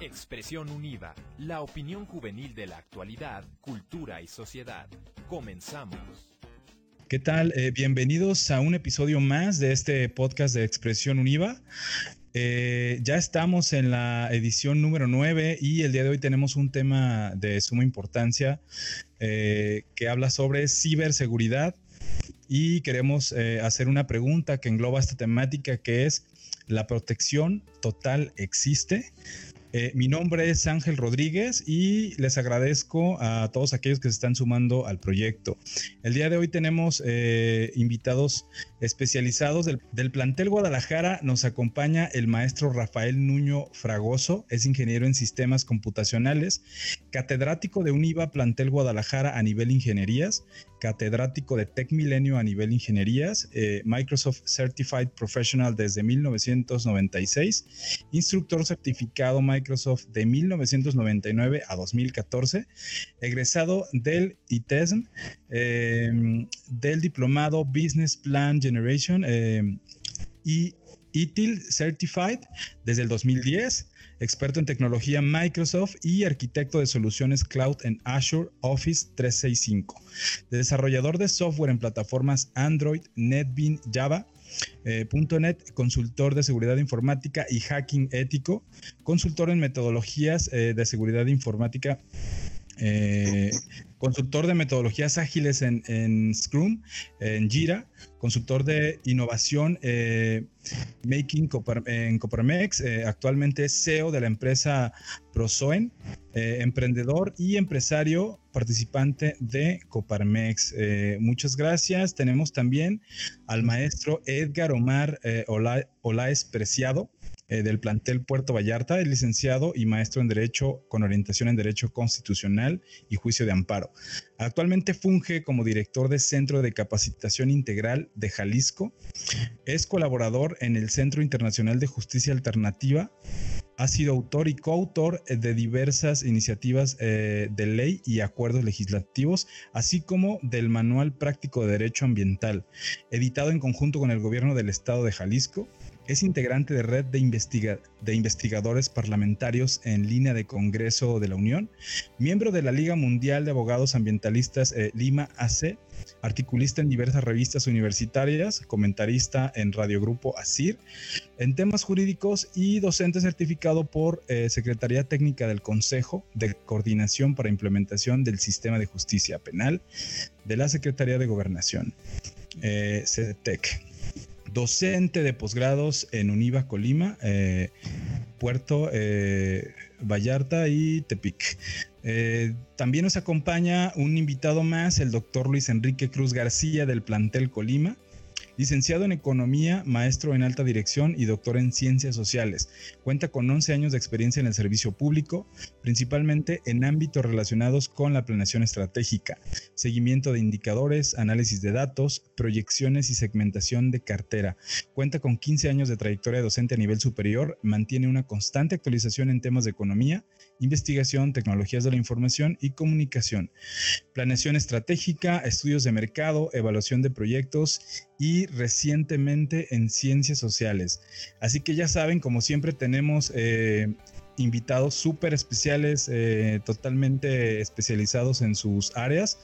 Expresión Univa, la opinión juvenil de la actualidad, cultura y sociedad. Comenzamos. ¿Qué tal? Eh, bienvenidos a un episodio más de este podcast de Expresión Univa. Eh, ya estamos en la edición número 9 y el día de hoy tenemos un tema de suma importancia eh, que habla sobre ciberseguridad y queremos hacer una pregunta que engloba esta temática que es ¿la protección total existe? Eh, mi nombre es Ángel Rodríguez y les agradezco a todos aquellos que se están sumando al proyecto. El día de hoy tenemos eh, invitados especializados del, plantel Guadalajara. Nos acompaña el maestro Rafael Nuño Fragoso, es ingeniero en sistemas computacionales, catedrático de UNIVA Plantel Guadalajara a nivel ingenierías, catedrático de Tech Milenio a nivel ingenierías, eh, Microsoft Certified Professional desde 1996, instructor certificado Microsoft de 1999 a 2014, egresado del ITESM, eh, del diplomado Business Plan Generation eh, y ITIL Certified desde el 2010, experto en tecnología Microsoft y arquitecto de soluciones cloud en Azure Office 365, desarrollador de software en plataformas Android, NetBeans, Java, eh, .NET, consultor de seguridad informática y hacking ético, consultor en metodologías eh, de seguridad informática eh, consultor de metodologías ágiles en, Scrum, en Jira, consultor de innovación eh, Making en Coparmex, eh, actualmente CEO de la empresa Prosoen, emprendedor y empresario participante de Coparmex. muchas gracias. Tenemos también al maestro Edgar Omar Olaes Preciado. Eh, del plantel Puerto Vallarta, es licenciado y maestro en Derecho con orientación en Derecho Constitucional y Juicio de Amparo. Actualmente funge como director de Centro de Capacitación Integral de Jalisco. Es colaborador en el Centro Internacional de Justicia Alternativa. Ha sido autor y coautor de diversas iniciativas eh, de ley y acuerdos legislativos, así como del Manual Práctico de Derecho Ambiental, editado en conjunto con el Gobierno del Estado de Jalisco es integrante de red de, investigadores parlamentarios en línea de Congreso de la Unión, miembro de la Liga Mundial de Abogados Ambientalistas eh, Lima AC, articulista en diversas revistas universitarias, comentarista en Radio Grupo ASIR, en temas jurídicos y docente certificado por eh, Secretaría Técnica del Consejo de Coordinación para Implementación del Sistema de Justicia Penal de la Secretaría de Gobernación, eh, docente de posgrados en Univa Colima, eh, Puerto eh, Vallarta y Tepic. Eh, también nos acompaña un invitado más, el doctor Luis Enrique Cruz García del plantel Colima. Licenciado en Economía, maestro en Alta Dirección y doctor en Ciencias Sociales. Cuenta con 11 años de experiencia en el servicio público, principalmente en ámbitos relacionados con la planeación estratégica, seguimiento de indicadores, análisis de datos, proyecciones y segmentación de cartera. Cuenta con 15 años de trayectoria docente a nivel superior, mantiene una constante actualización en temas de economía, investigación, tecnologías de la información y comunicación, planeación estratégica, estudios de mercado, evaluación de proyectos y recientemente en ciencias sociales. Así que ya saben, como siempre tenemos eh, invitados súper especiales, eh, totalmente especializados en sus áreas.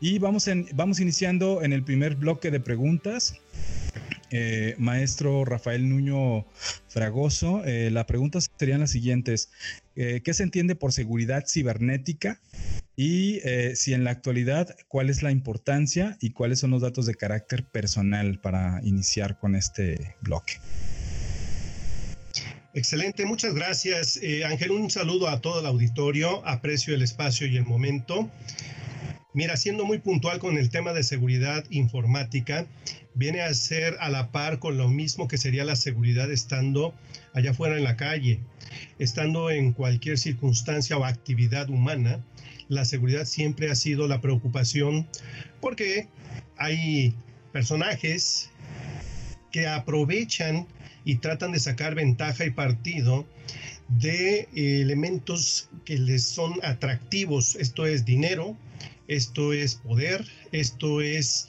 Y vamos, en, vamos iniciando en el primer bloque de preguntas. Eh, maestro Rafael Nuño Fragoso, las preguntas serían las siguientes. ¿Qué se entiende por seguridad cibernética? Y eh, si en la actualidad, ¿cuál es la importancia y cuáles son los datos de carácter personal para iniciar con este bloque? Excelente, muchas gracias eh, Ángel. Un saludo a todo el auditorio, aprecio el espacio y el momento. Mira, siendo muy puntual con el tema de seguridad informática, viene a ser a la par con lo mismo que sería la seguridad estando allá afuera en la calle, estando en cualquier circunstancia o actividad humana la seguridad siempre ha sido la preocupación porque hay personajes que aprovechan y tratan de sacar ventaja y partido de elementos que les son atractivos. Esto es dinero, esto es poder, esto es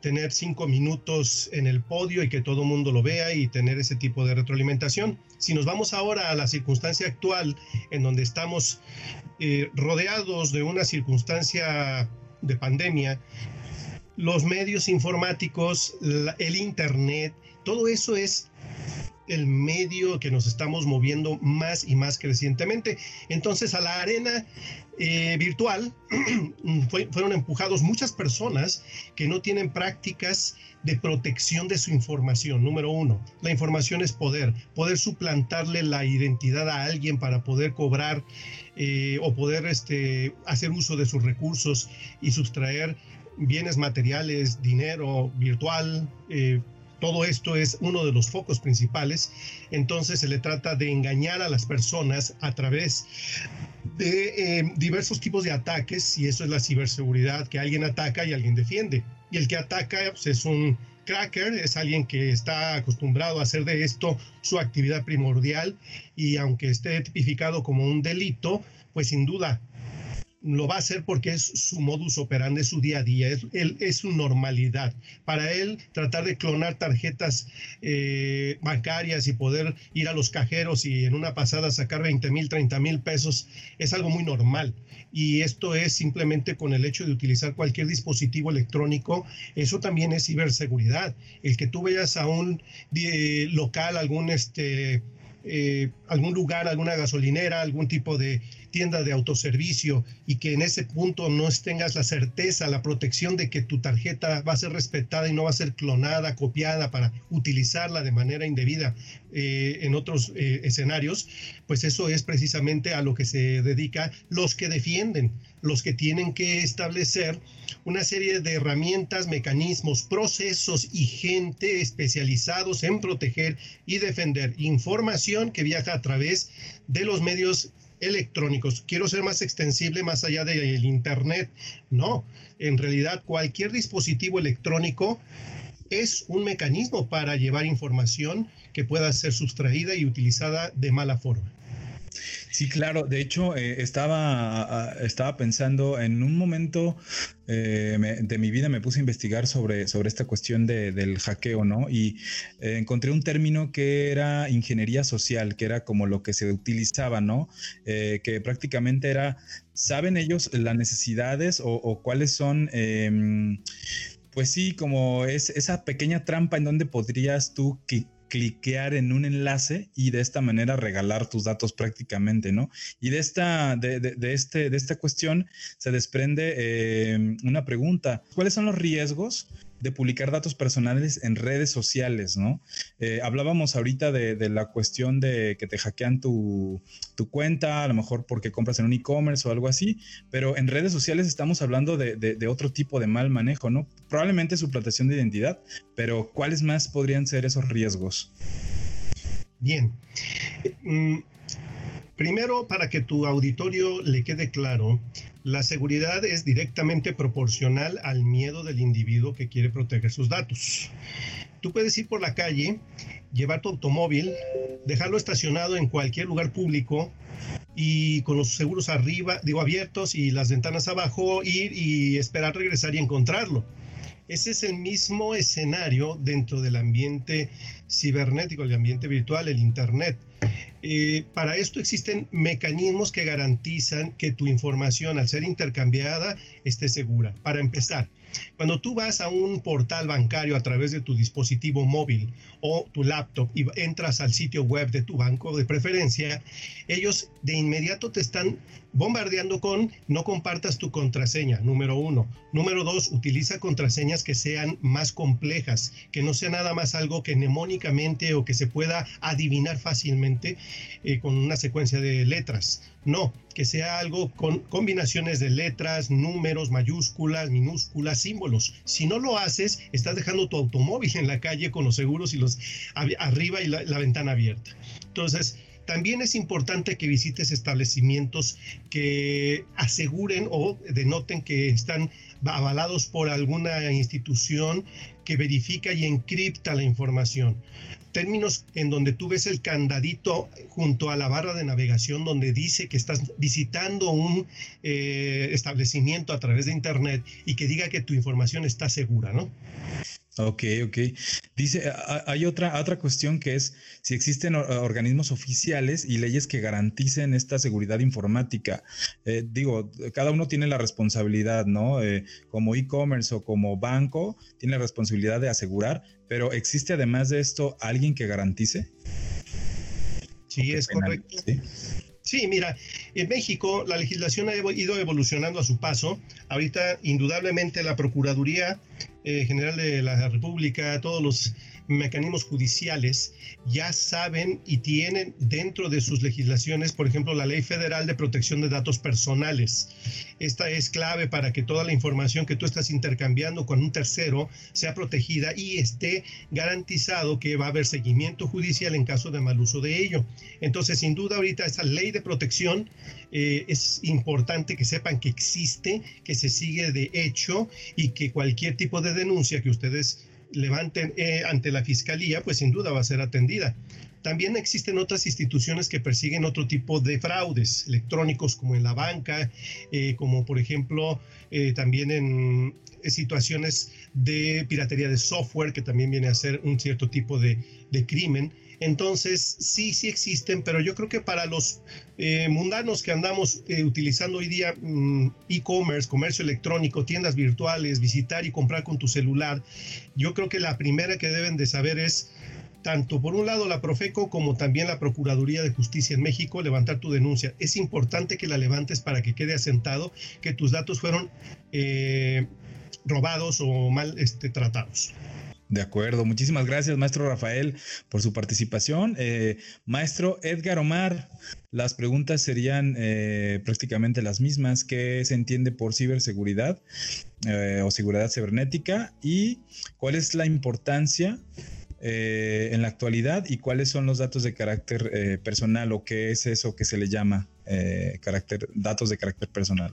tener cinco minutos en el podio y que todo el mundo lo vea y tener ese tipo de retroalimentación. Si nos vamos ahora a la circunstancia actual, en donde estamos eh, rodeados de una circunstancia de pandemia, los medios informáticos, el Internet, todo eso es el medio que nos estamos moviendo más y más crecientemente. Entonces a la arena eh, virtual fueron empujados muchas personas que no tienen prácticas de protección de su información. Número uno, la información es poder. Poder suplantarle la identidad a alguien para poder cobrar eh, o poder este, hacer uso de sus recursos y sustraer bienes materiales, dinero virtual, eh, todo esto es uno de los focos principales. Entonces se le trata de engañar a las personas a través de eh, diversos tipos de ataques y eso es la ciberseguridad, que alguien ataca y alguien defiende. Y el que ataca pues, es un cracker, es alguien que está acostumbrado a hacer de esto su actividad primordial y aunque esté tipificado como un delito, pues sin duda lo va a hacer porque es su modus operandi, es su día a día, es, es su normalidad. Para él, tratar de clonar tarjetas eh, bancarias y poder ir a los cajeros y en una pasada sacar 20 mil, 30 mil pesos es algo muy normal. Y esto es simplemente con el hecho de utilizar cualquier dispositivo electrónico, eso también es ciberseguridad. El que tú vayas a un local, algún este eh, algún lugar, alguna gasolinera, algún tipo de tienda de autoservicio y que en ese punto no tengas la certeza, la protección de que tu tarjeta va a ser respetada y no va a ser clonada, copiada para utilizarla de manera indebida eh, en otros eh, escenarios, pues eso es precisamente a lo que se dedica los que defienden, los que tienen que establecer una serie de herramientas, mecanismos, procesos y gente especializados en proteger y defender información que viaja a través de los medios electrónicos. Quiero ser más extensible más allá del Internet. No, en realidad cualquier dispositivo electrónico es un mecanismo para llevar información que pueda ser sustraída y utilizada de mala forma. Sí, claro. De hecho, eh, estaba, estaba pensando en un momento eh, de mi vida me puse a investigar sobre, sobre esta cuestión del hackeo, ¿no? Y eh, encontré un término que era ingeniería social, que era como lo que se utilizaba, ¿no? que prácticamente era, ¿saben ellos las necesidades o, cuáles son em, pues sí, como es esa pequeña trampa en donde podrías tú cliquear en un enlace y de esta manera regalar tus datos prácticamente, ¿no? Y de esta, de, este, de esta cuestión se desprende eh, una pregunta. ¿Cuáles son los riesgos de publicar datos personales en redes sociales, ¿no? Eh, hablábamos ahorita de, la cuestión de que te hackean tu, cuenta, a lo mejor porque compras en un e-commerce o algo así, pero en redes sociales estamos hablando de, otro tipo de mal manejo, ¿no? Probablemente suplantación de identidad, pero ¿cuáles más podrían ser esos riesgos? Bien. Mm, primero, para que tu auditorio le quede claro, la seguridad es directamente proporcional al miedo del individuo que quiere proteger sus datos. Tú puedes ir por la calle, llevar tu automóvil, dejarlo estacionado en cualquier lugar público y con los seguros arriba, digo abiertos y las ventanas abajo, ir y esperar regresar y encontrarlo. Ese es el mismo escenario dentro del ambiente cibernético, el ambiente virtual, el Internet. Eh, para esto existen mecanismos que garantizan que tu información al ser intercambiada esté segura. Para empezar, cuando tú vas a un portal bancario a través de tu dispositivo móvil o tu laptop y entras al sitio web de tu banco de preferencia, ellos de inmediato te están bombardeando con no compartas tu contraseña, número uno. Número dos, utiliza contraseñas que sean más complejas, que no sea nada más algo que mnemónicamente o que se pueda adivinar fácilmente eh, con una secuencia de letras. No, que sea algo con combinaciones de letras, números, mayúsculas, minúsculas, símbolos. Si no lo haces, estás dejando tu automóvil en la calle con los seguros y los arriba y la ventana abierta. Entonces, también es importante que visites establecimientos que aseguren o denoten que están avalados por alguna institución que verifica y encripta la información. Términos en donde tú ves el candadito junto a la barra de navegación donde dice que estás visitando un eh, establecimiento a través de Internet y que diga que tu información está segura, ¿no? Ok, ok. Dice, hay otra, otra cuestión que es si existen organismos oficiales y leyes que garanticen esta seguridad informática. Eh, digo, cada uno tiene la responsabilidad, ¿no? Eh, como e-commerce o como banco, tiene la responsabilidad de asegurar, pero ¿existe además de esto alguien que garantice? Sí, es correcto. ¿sí? mira, en México la legislación ha ido evolucionando a su paso. Ahorita, indudablemente, la Procuraduría eh, General de la República, todos los mecanismos judiciales ya saben y tienen dentro de sus legislaciones, por ejemplo, la Ley Federal de Protección de Datos Personales. Esta es clave para que toda la información que tú estás intercambiando con un tercero sea protegida y esté garantizado que va a haber seguimiento judicial en caso de mal uso de ello. Entonces, sin duda, ahorita esta ley de protección eh, es importante que sepan que existe, que se sigue de hecho y que cualquier tipo de denuncia que ustedes levanten eh, ante la fiscalía, pues sin duda va a ser atendida. También existen otras instituciones que persiguen otro tipo de fraudes electrónicos, como en la banca, eh, como por ejemplo eh, también en situaciones de piratería de software, que también viene a ser un cierto tipo de, de crimen. Entonces, sí, sí existen, pero yo creo que para los eh, mundanos que andamos eh, utilizando hoy día mm, e-commerce, comercio electrónico, tiendas virtuales, visitar y comprar con tu celular, yo creo que la primera que deben de saber es tanto por un lado la Profeco como también la Procuraduría de Justicia en México levantar tu denuncia. Es importante que la levantes para que quede asentado que tus datos fueron eh, robados o mal este, tratados. De acuerdo, muchísimas gracias, maestro Rafael, por su participación. Eh, maestro Edgar Omar, las preguntas serían eh, prácticamente las mismas. ¿Qué se entiende por ciberseguridad eh, o seguridad cibernética? ¿Y cuál es la importancia en la actualidad y cuáles son los datos de carácter personal o qué es eso que se le llama carácter, datos de carácter personal?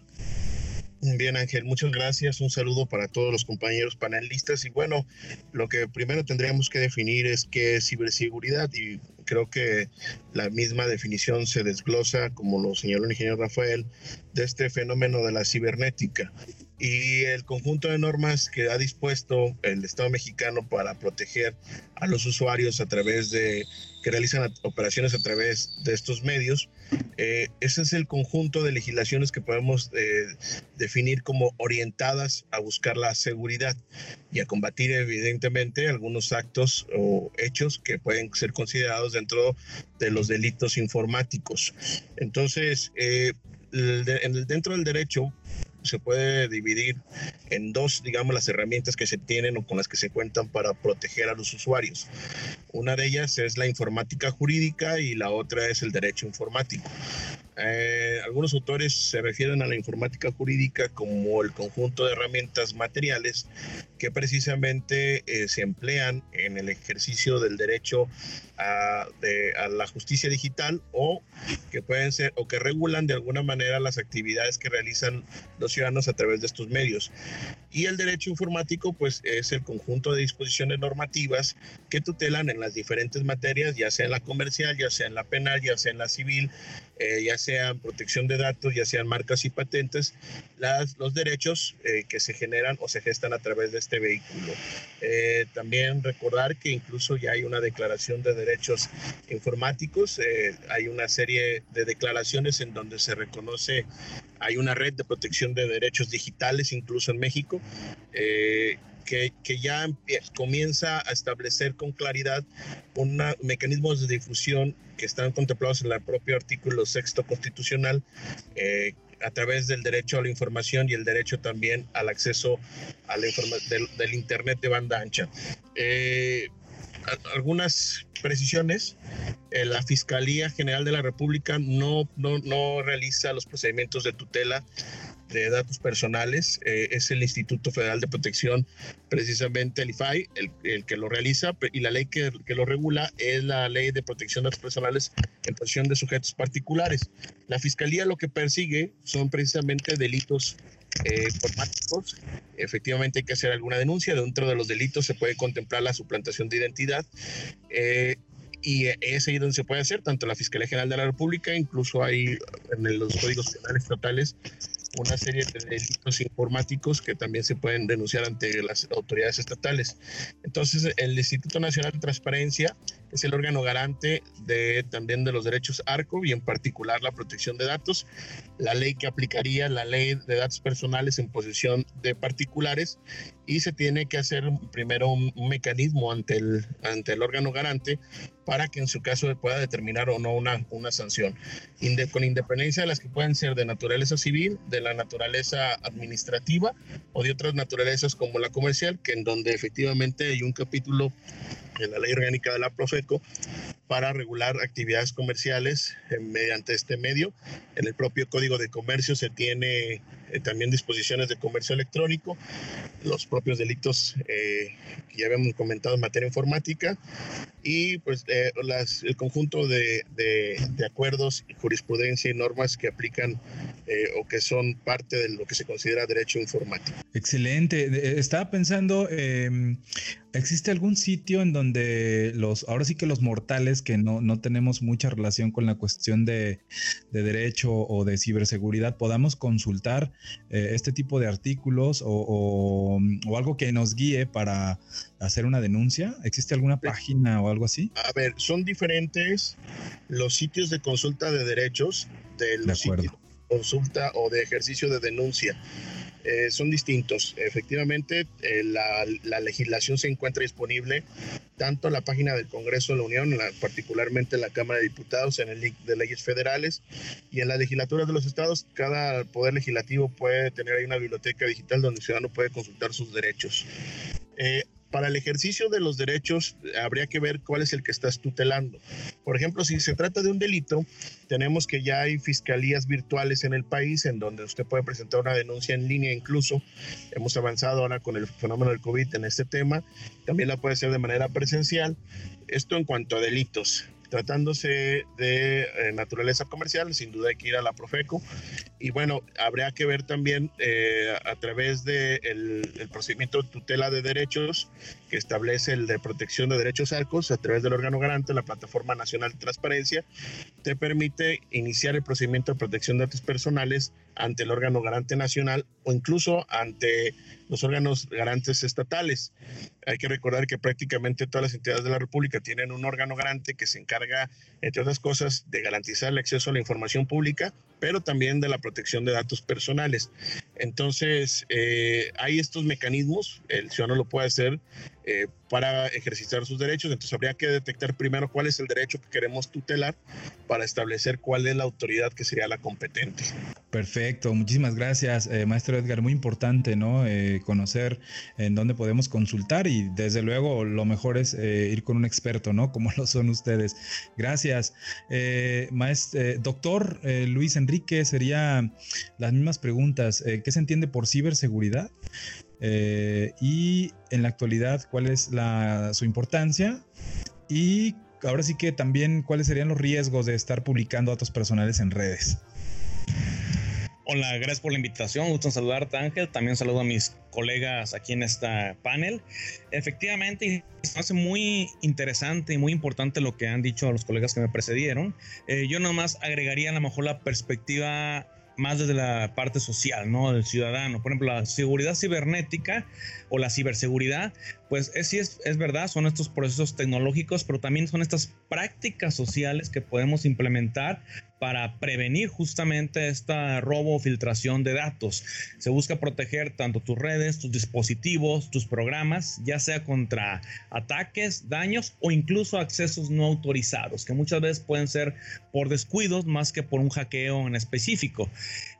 Bien, Ángel, muchas gracias. Un saludo para todos los compañeros panelistas. Y bueno, lo que primero tendríamos que definir es qué es ciberseguridad y creo que la misma definición se desglosa, como lo señaló el ingeniero Rafael, de este fenómeno de la cibernética y el conjunto de normas que ha dispuesto el Estado mexicano para proteger a los usuarios a través de que realizan operaciones a través de estos medios. Eh, ese es el conjunto de legislaciones que podemos eh, definir como orientadas a buscar la seguridad y a combatir evidentemente algunos actos o hechos que pueden ser considerados dentro de los delitos informáticos. Entonces, eh, dentro del derecho se puede dividir en dos, digamos, las herramientas que se tienen o con las que se cuentan para proteger a los usuarios. Una de ellas es la informática jurídica y la otra es el derecho informático. Eh, algunos autores se refieren a la informática jurídica como el conjunto de herramientas materiales que precisamente eh, se emplean en el ejercicio del derecho a, a, la justicia digital o que pueden ser o que regulan de alguna manera las actividades que realizan los ciudadanos a través de estos medios. Y el derecho informático pues es el conjunto de disposiciones normativas que tutelan en las diferentes materias, ya sea en la comercial, ya sea en la penal, ya sea en la civil, eh, ya sean protección de datos, ya sean marcas y patentes, las, los derechos eh, que se generan o se gestan a través de este vehículo. Eh, también recordar que incluso ya hay una declaración de derechos informáticos, hay una serie de declaraciones en donde se reconoce, hay una red de protección de derechos digitales incluso en México que, ya comienza a establecer con claridad un mecanismos de difusión que están contemplados en el propio artículo sexto constitucional eh, a través del derecho a la información y el derecho también al acceso a la del, del, Internet de banda ancha. Eh, algunas precisiones. Eh, la Fiscalía General de la República no, no, no realiza los procedimientos de tutela de datos personales. Eh, es el Instituto Federal de Protección, precisamente el IFAI, el, que lo realiza, y la ley que, que, lo regula es la Ley de Protección de Datos Personales en posesión de sujetos particulares. La Fiscalía lo que persigue son precisamente delitos eh, informáticos. Efectivamente hay que hacer alguna denuncia. Dentro de los delitos se puede contemplar la suplantación de identidad. Eh, y es ahí donde se puede hacer, tanto la Fiscalía General de la República, incluso hay en los códigos penales estatales una serie de delitos informáticos que también se pueden denunciar ante las autoridades estatales. Entonces, el Instituto Nacional de Transparencia es el órgano garante de también de los derechos ARCO y en particular la protección de datos, la ley que aplicaría la ley de datos personales en posesión de particulares y se tiene que hacer primero un, mecanismo ante el, ante el órgano garante para que en su caso pueda determinar o no una, una sanción, con independencia de las que pueden ser de naturaleza civil, de la naturaleza administrativa o de otras naturalezas como la comercial, que en donde efectivamente hay un capítulo en la ley orgánica de la Profeco para regular actividades comerciales eh, mediante este medio. En el propio Código de Comercio se tiene eh, también disposiciones de comercio electrónico, los propios delitos eh, que ya habíamos comentado en materia informática y pues las, el conjunto de, de, de, acuerdos, jurisprudencia y normas que aplican o que son parte de lo que se considera derecho informático. Excelente. Estaba pensando, em, ¿existe algún sitio en donde los, ahora sí que los mortales que no, no tenemos mucha relación con la cuestión de, de derecho o de ciberseguridad podamos consultar eh, este tipo de artículos o, o, algo que nos guíe para hacer una denuncia? ¿Existe alguna página o algo así? A ver, son diferentes los sitios de consulta de derechos de los sitios de consulta o de ejercicio de denuncia. Eh, son distintos. Efectivamente, eh, la, la, legislación se encuentra disponible tanto en la página del Congreso de la Unión, particularmente en la Cámara de Diputados, en el link de leyes federales y en la legislatura de los estados. Cada poder legislativo puede tener ahí una biblioteca digital donde el ciudadano puede consultar sus derechos. Eh, para el ejercicio de los derechos habría que ver cuál es el que estás tutelando. Por ejemplo, si se trata de un delito, tenemos que ya hay fiscalías virtuales en el país en donde usted puede presentar una denuncia en línea incluso. Hemos avanzado ahora con el fenómeno del COVID en este tema. También la puede hacer de manera presencial. Esto en cuanto a delitos. Tratándose de eh, naturaleza comercial, sin duda hay que ir a la Profeco. Y bueno, habría que ver también eh, a través del de el procedimiento de tutela de derechos que establece el de protección de derechos arcos a través del órgano garante, la Plataforma Nacional de Transparencia, te permite iniciar el procedimiento de protección de datos personales ante el órgano garante nacional o incluso ante los órganos garantes estatales. Hay que recordar que prácticamente todas las entidades de la República tienen un órgano garante que se encarga, entre otras cosas, de garantizar el acceso a la información pública, pero también de la protección de datos personales. Entonces, eh, hay estos mecanismos, el ciudadano lo puede hacer eh, para ejercitar sus derechos. Entonces habría que detectar primero cuál es el derecho que queremos tutelar para establecer cuál es la autoridad que sería la competente. Perfecto, muchísimas gracias, eh, maestro Edgar. Muy importante, ¿no? Eh, conocer en dónde podemos consultar y desde luego lo mejor es ir con un experto, ¿no? Como lo son ustedes. Gracias. maestro, doctor Luis Enrique, sería las mismas preguntas. ¿Qué se entiende por ciberseguridad? Eh, y en la actualidad cuál es su importancia y ahora sí que también cuáles serían los riesgos de estar publicando datos personales en redes. Hola, gracias por la invitación. Gusto saludarte, Ángel. También saludo a mis colegas aquí en este panel. Efectivamente, me hace muy interesante y muy importante lo que han dicho los colegas que me precedieron. Eh, yo nomás agregaría a lo mejor la perspectiva más desde la parte social, ¿no? Del ciudadano. Por ejemplo, la seguridad cibernética o la ciberseguridad, pues es, sí es, es verdad, son estos procesos tecnológicos, pero también son estas prácticas sociales que podemos implementar para prevenir justamente esta robo o filtración de datos. Se busca proteger tanto tus redes, tus dispositivos, tus programas, ya sea contra ataques, daños o incluso accesos no autorizados, que muchas veces pueden ser por descuidos más que por un hackeo en específico.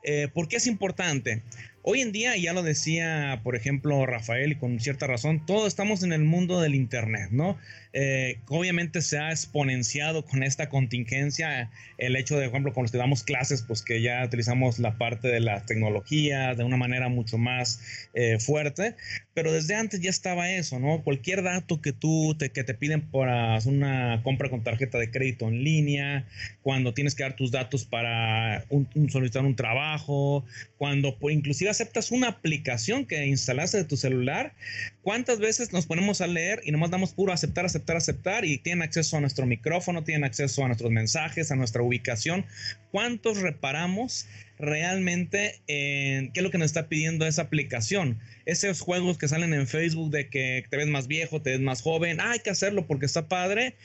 Eh, ¿Por qué es importante? Hoy en día, ya lo decía, por ejemplo, Rafael, y con cierta razón, todos estamos en el mundo del Internet, ¿no? Eh, obviamente se ha exponenciado con esta contingencia el hecho de, por ejemplo, que damos clases, pues que ya utilizamos la parte de la tecnología de una manera mucho más eh, fuerte, pero desde antes ya estaba eso, ¿no? Cualquier dato que tú te, que te piden para una compra con tarjeta de crédito en línea, cuando tienes que dar tus datos para solicitar un trabajo, cuando inclusive aceptas una aplicación que instalaste de tu celular, ¿Cuántas veces nos ponemos a leer y nomás damos puro aceptar, aceptar, aceptar y tienen acceso a nuestro micrófono, tienen acceso a nuestros mensajes, a nuestra ubicación? ¿Cuántos reparamos realmente en qué es lo que nos está pidiendo esa aplicación? Esos juegos que salen en Facebook de que te ves más viejo, te ves más joven, ah, hay que hacerlo porque está padre.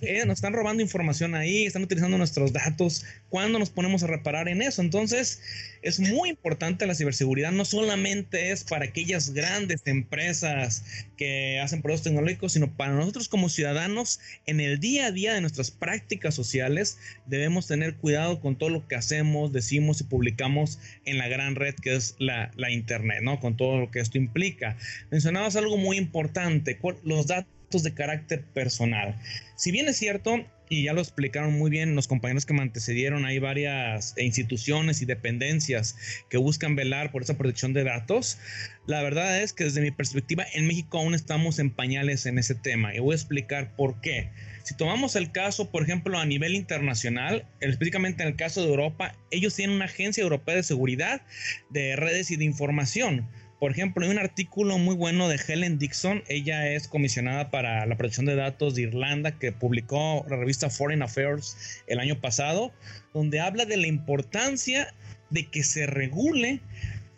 Eh, nos están robando información ahí, están utilizando nuestros datos. ¿Cuándo nos ponemos a reparar en eso? Entonces, es muy importante la ciberseguridad, no solamente es para aquellas grandes empresas que hacen productos tecnológicos, sino para nosotros como ciudadanos en el día a día de nuestras prácticas sociales debemos tener cuidado con todo lo que hacemos, decimos y publicamos en la gran red que es la, la Internet, ¿no? Con todo lo que esto implica. Mencionabas algo muy importante, los datos de carácter personal. Si bien es cierto, y ya lo explicaron muy bien los compañeros que me antecedieron, hay varias instituciones y dependencias que buscan velar por esa protección de datos. La verdad es que desde mi perspectiva en México aún estamos en pañales en ese tema y voy a explicar por qué. Si tomamos el caso, por ejemplo, a nivel internacional, específicamente en el caso de Europa, ellos tienen una agencia europea de seguridad de redes y de información por ejemplo, hay un artículo muy bueno de Helen Dixon. Ella es comisionada para la protección de datos de Irlanda que publicó la revista Foreign Affairs el año pasado, donde habla de la importancia de que se regule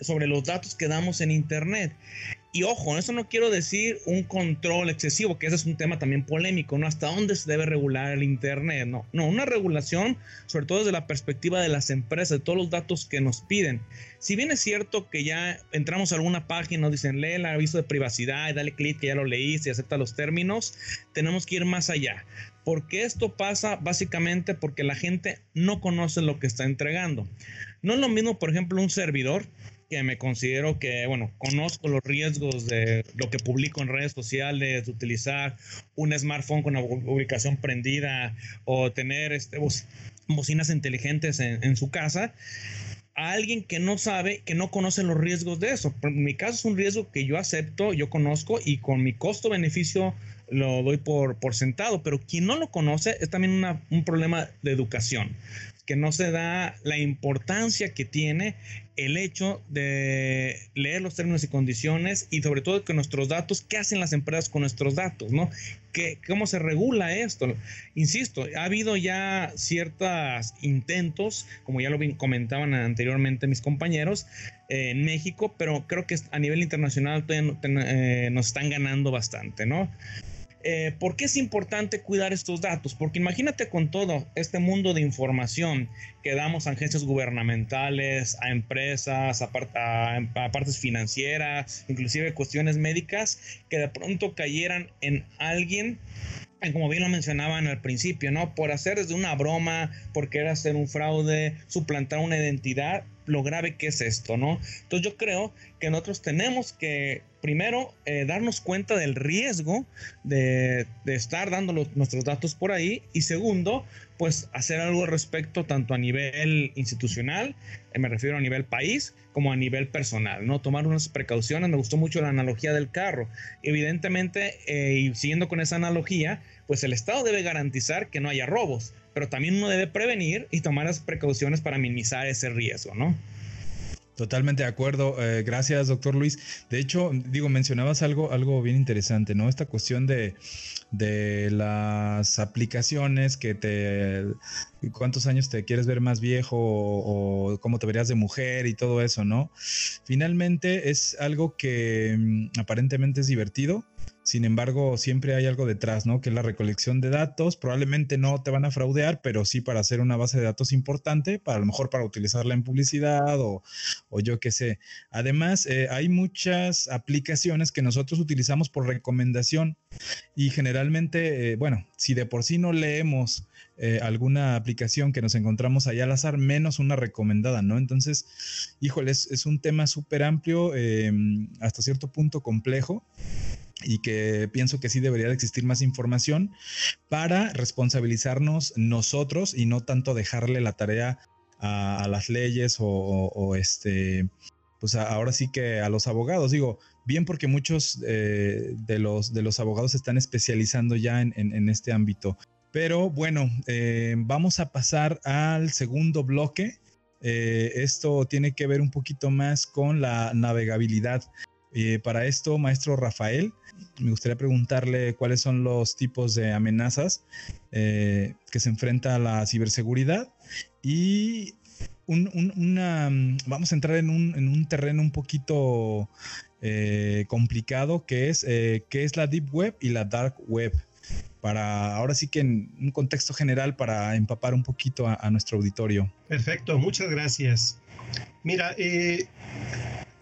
sobre los datos que damos en Internet. Y ojo, eso no quiero decir un control excesivo, que ese es un tema también polémico, ¿no? Hasta dónde se debe regular el Internet, no. No, una regulación, sobre todo desde la perspectiva de las empresas, de todos los datos que nos piden. Si bien es cierto que ya entramos a alguna página, nos dicen lee el aviso de privacidad y dale clic que ya lo leíste y acepta los términos, tenemos que ir más allá. Porque esto pasa básicamente porque la gente no conoce lo que está entregando. No es lo mismo, por ejemplo, un servidor que me considero que, bueno, conozco los riesgos de lo que publico en redes sociales, de utilizar un smartphone con la ubicación prendida o tener este, bocinas inteligentes en, en su casa, a alguien que no sabe, que no conoce los riesgos de eso. En mi caso es un riesgo que yo acepto, yo conozco y con mi costo-beneficio lo doy por, por sentado, pero quien no lo conoce es también una, un problema de educación que no se da la importancia que tiene el hecho de leer los términos y condiciones y sobre todo que nuestros datos, qué hacen las empresas con nuestros datos, ¿no? ¿Qué, ¿Cómo se regula esto? Insisto, ha habido ya ciertos intentos, como ya lo comentaban anteriormente mis compañeros, eh, en México, pero creo que a nivel internacional eh, nos están ganando bastante, ¿no? Eh, ¿Por qué es importante cuidar estos datos? Porque imagínate con todo este mundo de información que damos a agencias gubernamentales, a empresas, a, partes financieras, inclusive cuestiones médicas, que de pronto cayeran en alguien como bien lo mencionaban al principio, ¿no? Por hacer desde una broma, por querer hacer un fraude, suplantar una identidad, lo grave que es esto, ¿no? Entonces yo creo que nosotros tenemos que primero eh, darnos cuenta del riesgo de, estar dando nuestros datos por ahí y segundo, pues hacer algo al respecto tanto a nivel institucional, eh, me refiero a nivel país, como a nivel personal, ¿no? Tomar unas precauciones, me gustó mucho la analogía del carro. Evidentemente, eh, y siguiendo con esa analogía, pues el Estado debe garantizar que no haya robos, pero también uno debe prevenir y tomar las precauciones para minimizar ese riesgo, ¿no? Totalmente de acuerdo. Eh, gracias, doctor Luis. De hecho, digo, mencionabas algo, algo bien interesante, ¿no? Esta cuestión de, de las aplicaciones que te cuántos años te quieres ver más viejo o, cómo te verías de mujer y todo eso, ¿no? Finalmente es algo que mm, aparentemente es divertido, sin embargo, siempre hay algo detrás, ¿no? Que es la recolección de datos. Probablemente no te van a fraudear, pero sí para hacer una base de datos importante, para a lo mejor para utilizarla en publicidad o, yo qué sé. Además, eh, hay muchas aplicaciones que nosotros utilizamos por recomendación y generalmente, eh, bueno, si de por sí no leemos eh, alguna aplicación que nos encontramos allá al azar, menos una recomendada, ¿no? Entonces, híjole, es, un tema súper amplio, hasta cierto punto complejo y que pienso que sí debería de existir más información para responsabilizarnos nosotros y no tanto dejarle la tarea a, las leyes o, este, pues ahora sí que a los abogados. Digo, bien porque muchos eh, de, los, de los abogados se están especializando ya en, este ámbito. Pero bueno, eh, vamos a pasar al segundo bloque. Eh, esto tiene que ver un poquito más con la navegabilidad para esto, maestro Rafael, me gustaría preguntarle cuáles son los tipos de amenazas que se enfrenta a la ciberseguridad y una, vamos a entrar en un, terreno un poquito eh, complicado que es eh, qué es la Deep Web y la Dark Web. Para ahora sí que en un contexto general para empapar un poquito a, nuestro auditorio. Perfecto, muchas gracias. Mira, eh,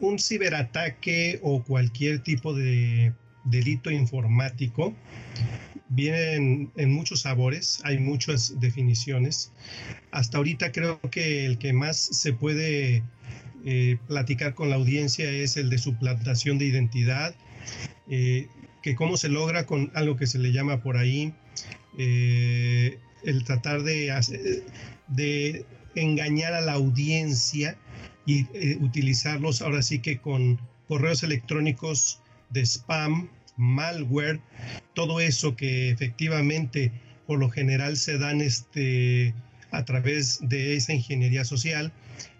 un ciberataque o cualquier tipo de delito informático vienen en muchos sabores, hay muchas definiciones. Hasta ahorita creo que el que más se puede eh, platicar con la audiencia es el de suplantación de identidad, eh, que cómo se logra con algo que se le llama por ahí eh, el tratar de, de engañar a la audiencia y utilizarlos ahora sí que con correos electrónicos de spam malware, todo eso que efectivamente por lo general se dan este, a través de esa ingeniería social.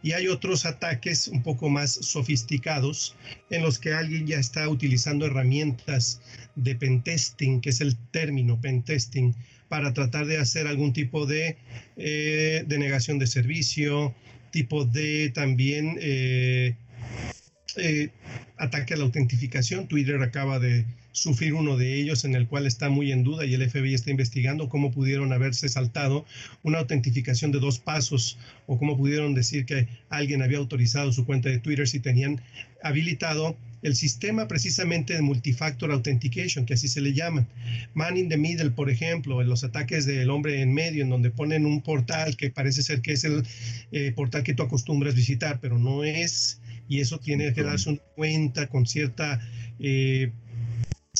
Y hay otros ataques un poco más sofisticados en los que alguien ya está utilizando herramientas de pentesting, que es el término pentesting, para tratar de hacer algún tipo de eh, denegación de servicio, tipo de también eh, eh, ataque a la autentificación. Twitter acaba de sufrir uno de ellos en el cual está muy en duda y el FBI está investigando cómo pudieron haberse saltado una autentificación de dos pasos o cómo pudieron decir que alguien había autorizado su cuenta de Twitter si tenían habilitado el sistema precisamente de multifactor authentication, que así se le llama. Man in the middle, por ejemplo, en los ataques del hombre en medio, en donde ponen un portal que parece ser que es el eh, portal que tú acostumbras visitar, pero no es, y eso tiene que darse una cuenta con cierta eh,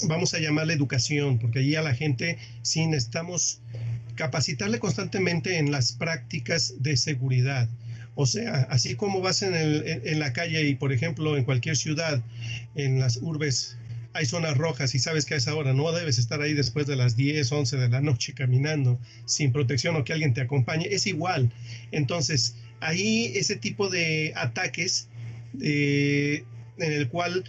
vamos a llamarle educación, porque allí a la gente sí necesitamos capacitarle constantemente en las prácticas de seguridad. O sea, así como vas en, en, la calle y, por ejemplo, en cualquier ciudad, en las urbes, hay zonas rojas y sabes que a esa hora no debes estar ahí después de las 10, 11 de la noche caminando sin protección o que alguien te acompañe, es igual. Entonces, ahí ese tipo de ataques eh, en el cual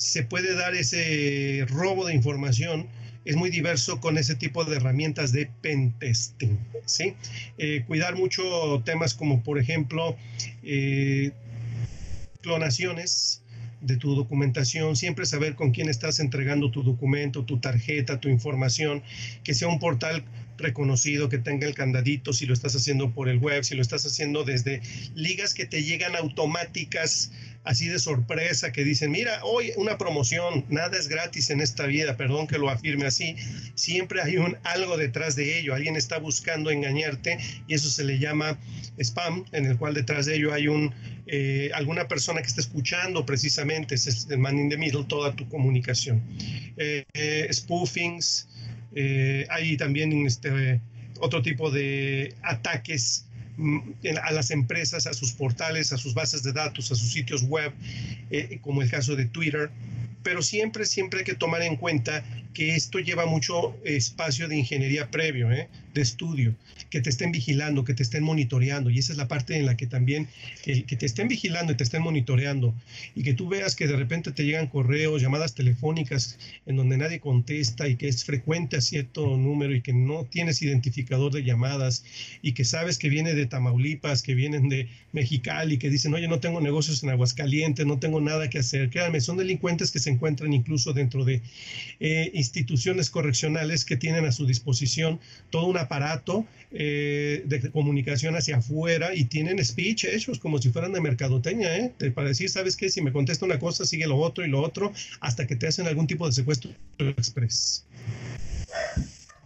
se puede dar ese robo de información es muy diverso con ese tipo de herramientas de pentesting. Eh, cuidar mucho temas como, por ejemplo, eh, clonaciones de tu documentación, siempre saber con quién estás entregando tu documento, tu tarjeta, tu información, que sea un portal reconocido, que tenga el candadito, si lo estás haciendo por el web, si lo estás haciendo desde ligas que te llegan automáticas así de sorpresa que dicen, mira, hoy una promoción, nada es gratis en esta vida, perdón que lo afirme así, siempre hay un algo detrás de ello, alguien está buscando engañarte y eso se le llama spam, en el cual detrás de ello hay un eh, alguna persona que está escuchando precisamente, es el man in the middle, toda tu comunicación. Eh, eh, spoofings, hay también este, otro tipo de ataques Mm, a las empresas, a sus portales, a sus bases de datos, a sus sitios web, eh, como el caso de Twitter. Pero siempre, siempre hay que tomar en cuenta que esto lleva mucho espacio de ingeniería previo, ¿eh? De estudio, que te estén vigilando, que te estén monitoreando. Y esa es la parte en la que también, el que te estén vigilando y te estén monitoreando y que tú veas que de repente te llegan correos, llamadas telefónicas en donde nadie contesta y que es frecuente a cierto número y que no tienes identificador de llamadas y que sabes que viene de Tamaulipas, que vienen de Mexicali, que dicen, oye, no tengo negocios en Aguascalientes, no tengo nada que hacer. Créanme, son delincuentes que se encuentran incluso dentro de eh, instituciones correccionales que tienen a su disposición todo un aparato eh, de comunicación hacia afuera y tienen speech hechos como si fueran de mercadotecnia, ¿eh? para decir, ¿sabes qué? Si me contesta una cosa, sigue lo otro y lo otro, hasta que te hacen algún tipo de secuestro express.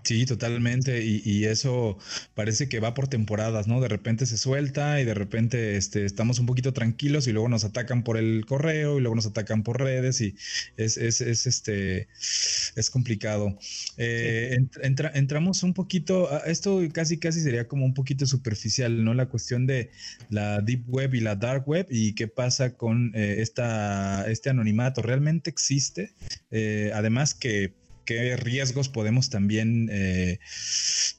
Sí, totalmente. Y, eso parece que va por temporadas, ¿no? De repente se suelta y de repente este, estamos un poquito tranquilos y luego nos atacan por el correo y luego nos atacan por redes y es, es, es este, es complicado. Eh, entramos un poquito, esto casi casi sería como un poquito superficial, ¿no? La cuestión de la deep web y la dark web y qué pasa con eh, esta, este anonimato. ¿Realmente existe? Eh, además que qué riesgos podemos también eh,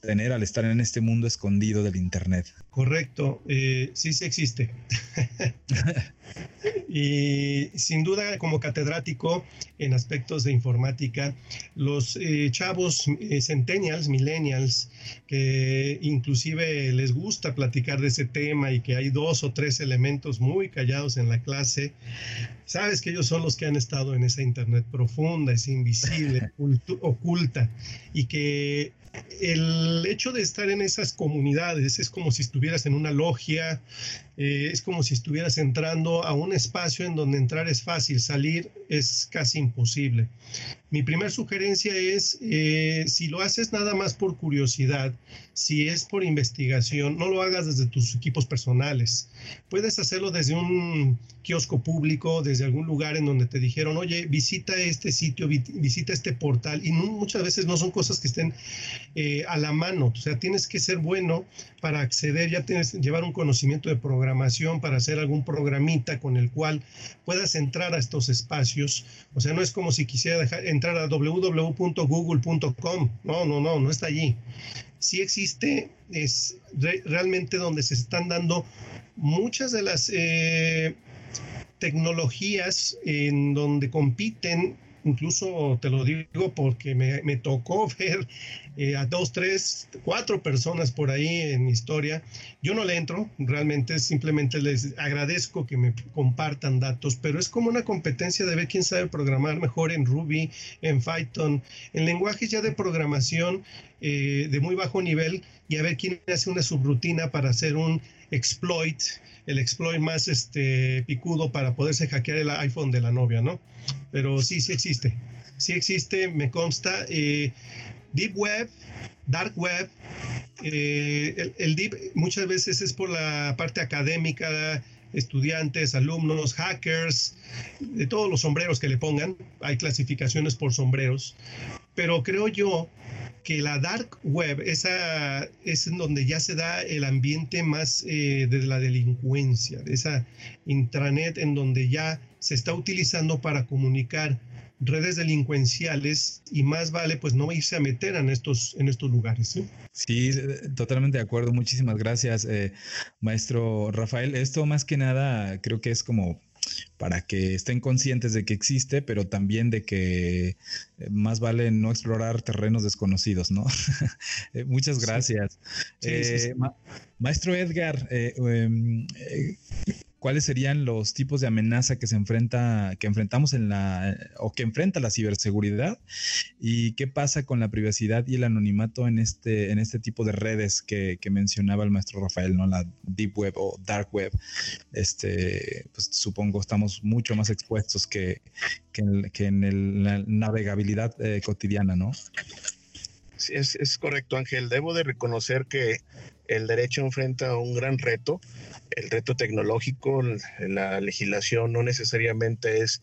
tener al estar en este mundo escondido del Internet. Correcto, eh, sí, sí existe. Y sin duda, como catedrático en aspectos de informática, los eh, chavos eh, centennials, millennials, que inclusive les gusta platicar de ese tema y que hay dos o tres elementos muy callados en la clase, sabes que ellos son los que han estado en esa Internet profunda, es invisible, oculta, y que el hecho de estar en esas comunidades es como si estuvieras en una logia, eh, es como si estuvieras entrando a un espacio en donde entrar es fácil, salir es casi imposible. Mi primera sugerencia es, eh, si lo haces nada más por curiosidad, si es por investigación, no lo hagas desde tus equipos personales. Puedes hacerlo desde un kiosco público, desde algún lugar en donde te dijeron, oye, visita este sitio, visita este portal, y muchas veces no son cosas que estén eh, a la mano, o sea, tienes que ser bueno para acceder, ya tienes llevar un conocimiento de programación para hacer algún programita con el cual puedas entrar a estos espacios, o sea, no es como si quisiera dejar, entrar a www.google.com, no, no, no, no está allí. Sí existe, es realmente donde se están dando muchas de las eh, tecnologías en donde compiten incluso te lo digo porque me, tocó ver eh, a dos, tres, cuatro personas por ahí en historia. Yo no le entro, realmente simplemente les agradezco que me compartan datos, pero es como una competencia de ver quién sabe programar mejor en Ruby, en Python, en lenguajes ya de programación eh, de muy bajo nivel y a ver quién hace una subrutina para hacer un exploit, el exploit más este, picudo para poderse hackear el iPhone de la novia, ¿no? Pero sí, sí existe. Sí existe, me consta. Eh, deep Web, Dark Web, eh, el, Deep muchas veces es por la parte académica, estudiantes, alumnos, hackers, de todos los sombreros que le pongan. Hay clasificaciones por sombreros. Pero creo yo que la dark web es en donde ya se da el ambiente más eh, de la delincuencia, de esa intranet en donde ya se está utilizando para comunicar redes delincuenciales y más vale pues no irse a meter en estos, en estos lugares. ¿sí? Sí, totalmente de acuerdo. Muchísimas gracias, eh, maestro Rafael. Esto más que nada creo que es como para que estén conscientes de que existe, pero también de que eh, más vale no explorar terrenos desconocidos, ¿no? Eh, muchas gracias. Eh, maestro Edgar, em, cuáles serían los tipos de amenaza que se enfrenta, que enfrentamos en la, o que enfrenta la ciberseguridad y qué pasa con la privacidad y el anonimato en este, en este tipo de redes que, mencionaba el maestro Rafael, ¿no? La deep web o dark web. Este, pues supongo estamos mucho más expuestos que, en, la navegabilidad eh, cotidiana, ¿no? Sí, es, es correcto, Ángel. Debo de reconocer que el derecho enfrenta un gran reto el reto tecnológico, la legislación no necesariamente es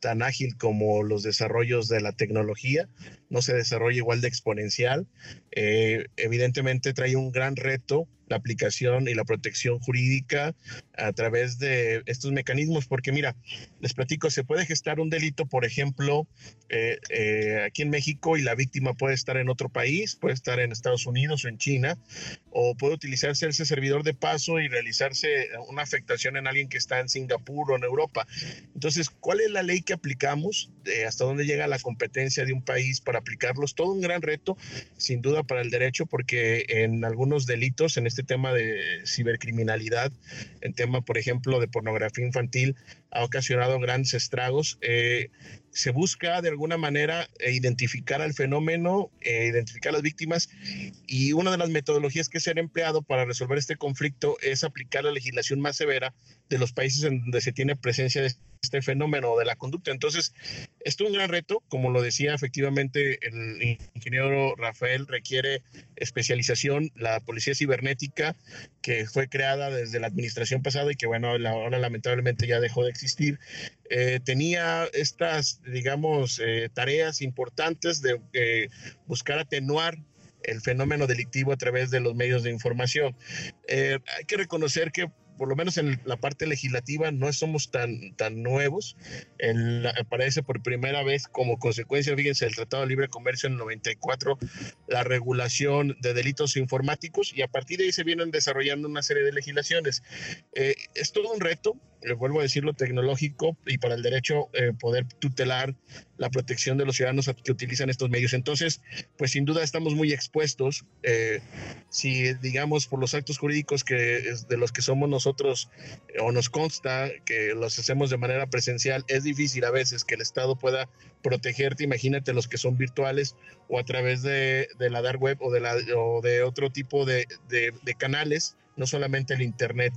tan ágil como los desarrollos de la tecnología, no se desarrolla igual de exponencial. Eh, evidentemente trae un gran reto la aplicación y la protección jurídica a través de estos mecanismos, porque mira, les platico, se puede gestar un delito, por ejemplo, eh, eh, aquí en México y la víctima puede estar en otro país, puede estar en Estados Unidos o en China, o puede utilizarse ese servidor de paso y realizarse una afectación en alguien que está en Singapur o en Europa. Entonces, ¿cuál es la ley que aplicamos? ¿Hasta dónde llega la competencia de un país para aplicarlos? Todo un gran reto, sin duda, para el derecho, porque en algunos delitos, en este tema de cibercriminalidad, en tema, por ejemplo, de pornografía infantil, ha ocasionado grandes estragos. Eh, se busca de alguna manera eh, identificar al fenómeno, eh, identificar las víctimas y una de las metodologías que se han empleado para resolver este conflicto es aplicar la legislación más severa de los países en donde se tiene presencia de este fenómeno de la conducta. Entonces, esto es un gran reto, como lo decía efectivamente el ingeniero Rafael, requiere especialización, la policía cibernética que fue creada desde la administración pasada y que bueno, ahora lamentablemente ya dejó de existir, eh, tenía estas, digamos, eh, tareas importantes de eh, buscar atenuar el fenómeno delictivo a través de los medios de información. hay que reconocer que por lo menos en la parte legislativa, no somos tan, tan nuevos. En aparece por primera vez como consecuencia, fíjense, el Tratado de Libre Comercio en el 94, la regulación de delitos informáticos y a partir de ahí se vienen desarrollando una serie de legislaciones. Eh, es todo un reto, le vuelvo a decirlo, tecnológico y para el derecho eh, poder tutelar la protección de los ciudadanos que utilizan estos medios. Entonces, pues sin duda estamos muy expuestos. Eh, si, digamos, por los actos jurídicos que de los que somos nosotros o nos consta que los hacemos de manera presencial, es difícil a veces que el Estado pueda protegerte, imagínate los que son virtuales o a través de, la dark web o de, la, o de otro tipo de canales no solamente el Internet.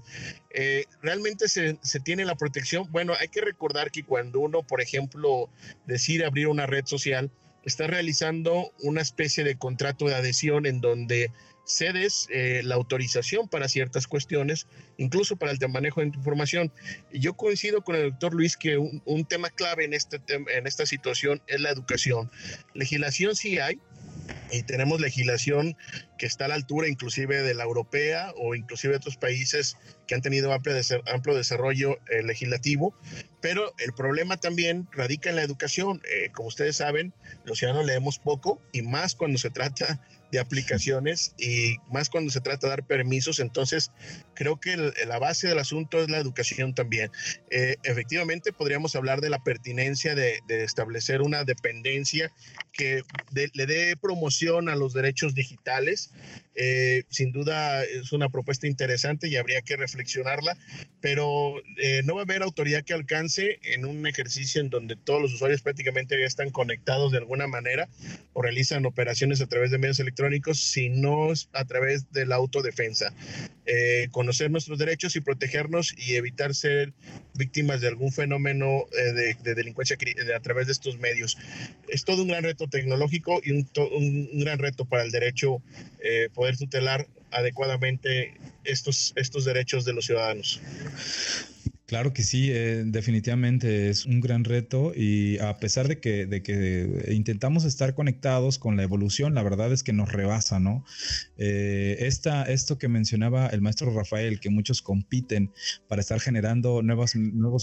Eh, ¿Realmente se, tiene la protección? Bueno, hay que recordar que cuando uno, por ejemplo, decide abrir una red social, está realizando una especie de contrato de adhesión en donde cedes eh, la autorización para ciertas cuestiones, incluso para el manejo de información. Yo coincido con el doctor Luis que un, un tema clave en, este en esta situación es la educación. Legislación sí hay, y tenemos legislación que está a la altura inclusive de la europea o inclusive de otros países que han tenido amplio, desarrollo eh, legislativo, pero el problema también radica en la educación. Eh, como ustedes saben, los ciudadanos leemos poco y más cuando se trata de aplicaciones y más cuando se trata de dar permisos. Entonces, creo que la base del asunto es la educación también. Eh, efectivamente, podríamos hablar de la pertinencia de, establecer una dependencia que le dé promoción a los derechos digitales. Eh, sin duda es una propuesta interesante y habría que reflexionarla, pero eh, no va a haber autoridad que alcance en un ejercicio en donde todos los usuarios prácticamente ya están conectados de alguna manera o realizan operaciones a través de medios electrónicos, sino a través de la autodefensa. Eh, conocer nuestros derechos y protegernos y evitar ser víctimas de algún fenómeno de, delincuencia a través de estos medios. Es todo un gran reto tecnológico y un, un gran reto para el derecho poder poder tutelar adecuadamente estos, estos derechos de los ciudadanos. Claro que sí, eh, definitivamente es un gran reto y a pesar de que, intentamos estar conectados con la evolución, la verdad es que nos rebasa, ¿no? Eh, esta, esto que mencionaba el maestro Rafael, que muchos compiten para estar generando nuevos,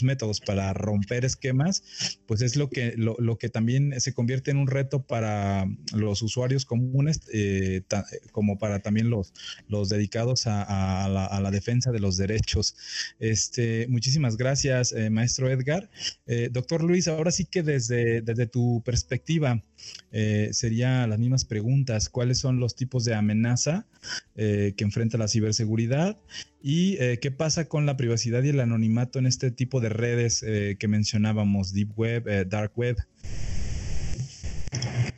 métodos para romper esquemas, pues es lo que, lo, lo que también se convierte en un reto para los usuarios comunes, eh, como para también los, los dedicados a, la, a, la, defensa de los derechos. Este, Muchísimas gracias, eh, maestro Edgar. Eh, doctor Luis, ahora sí que desde, desde tu perspectiva, eh, serían las mismas preguntas. ¿Cuáles son los tipos de amenaza que enfrenta la ciberseguridad? ¿Y qué pasa con la privacidad y el anonimato en este tipo de redes que mencionábamos, Deep Web, Dark Web?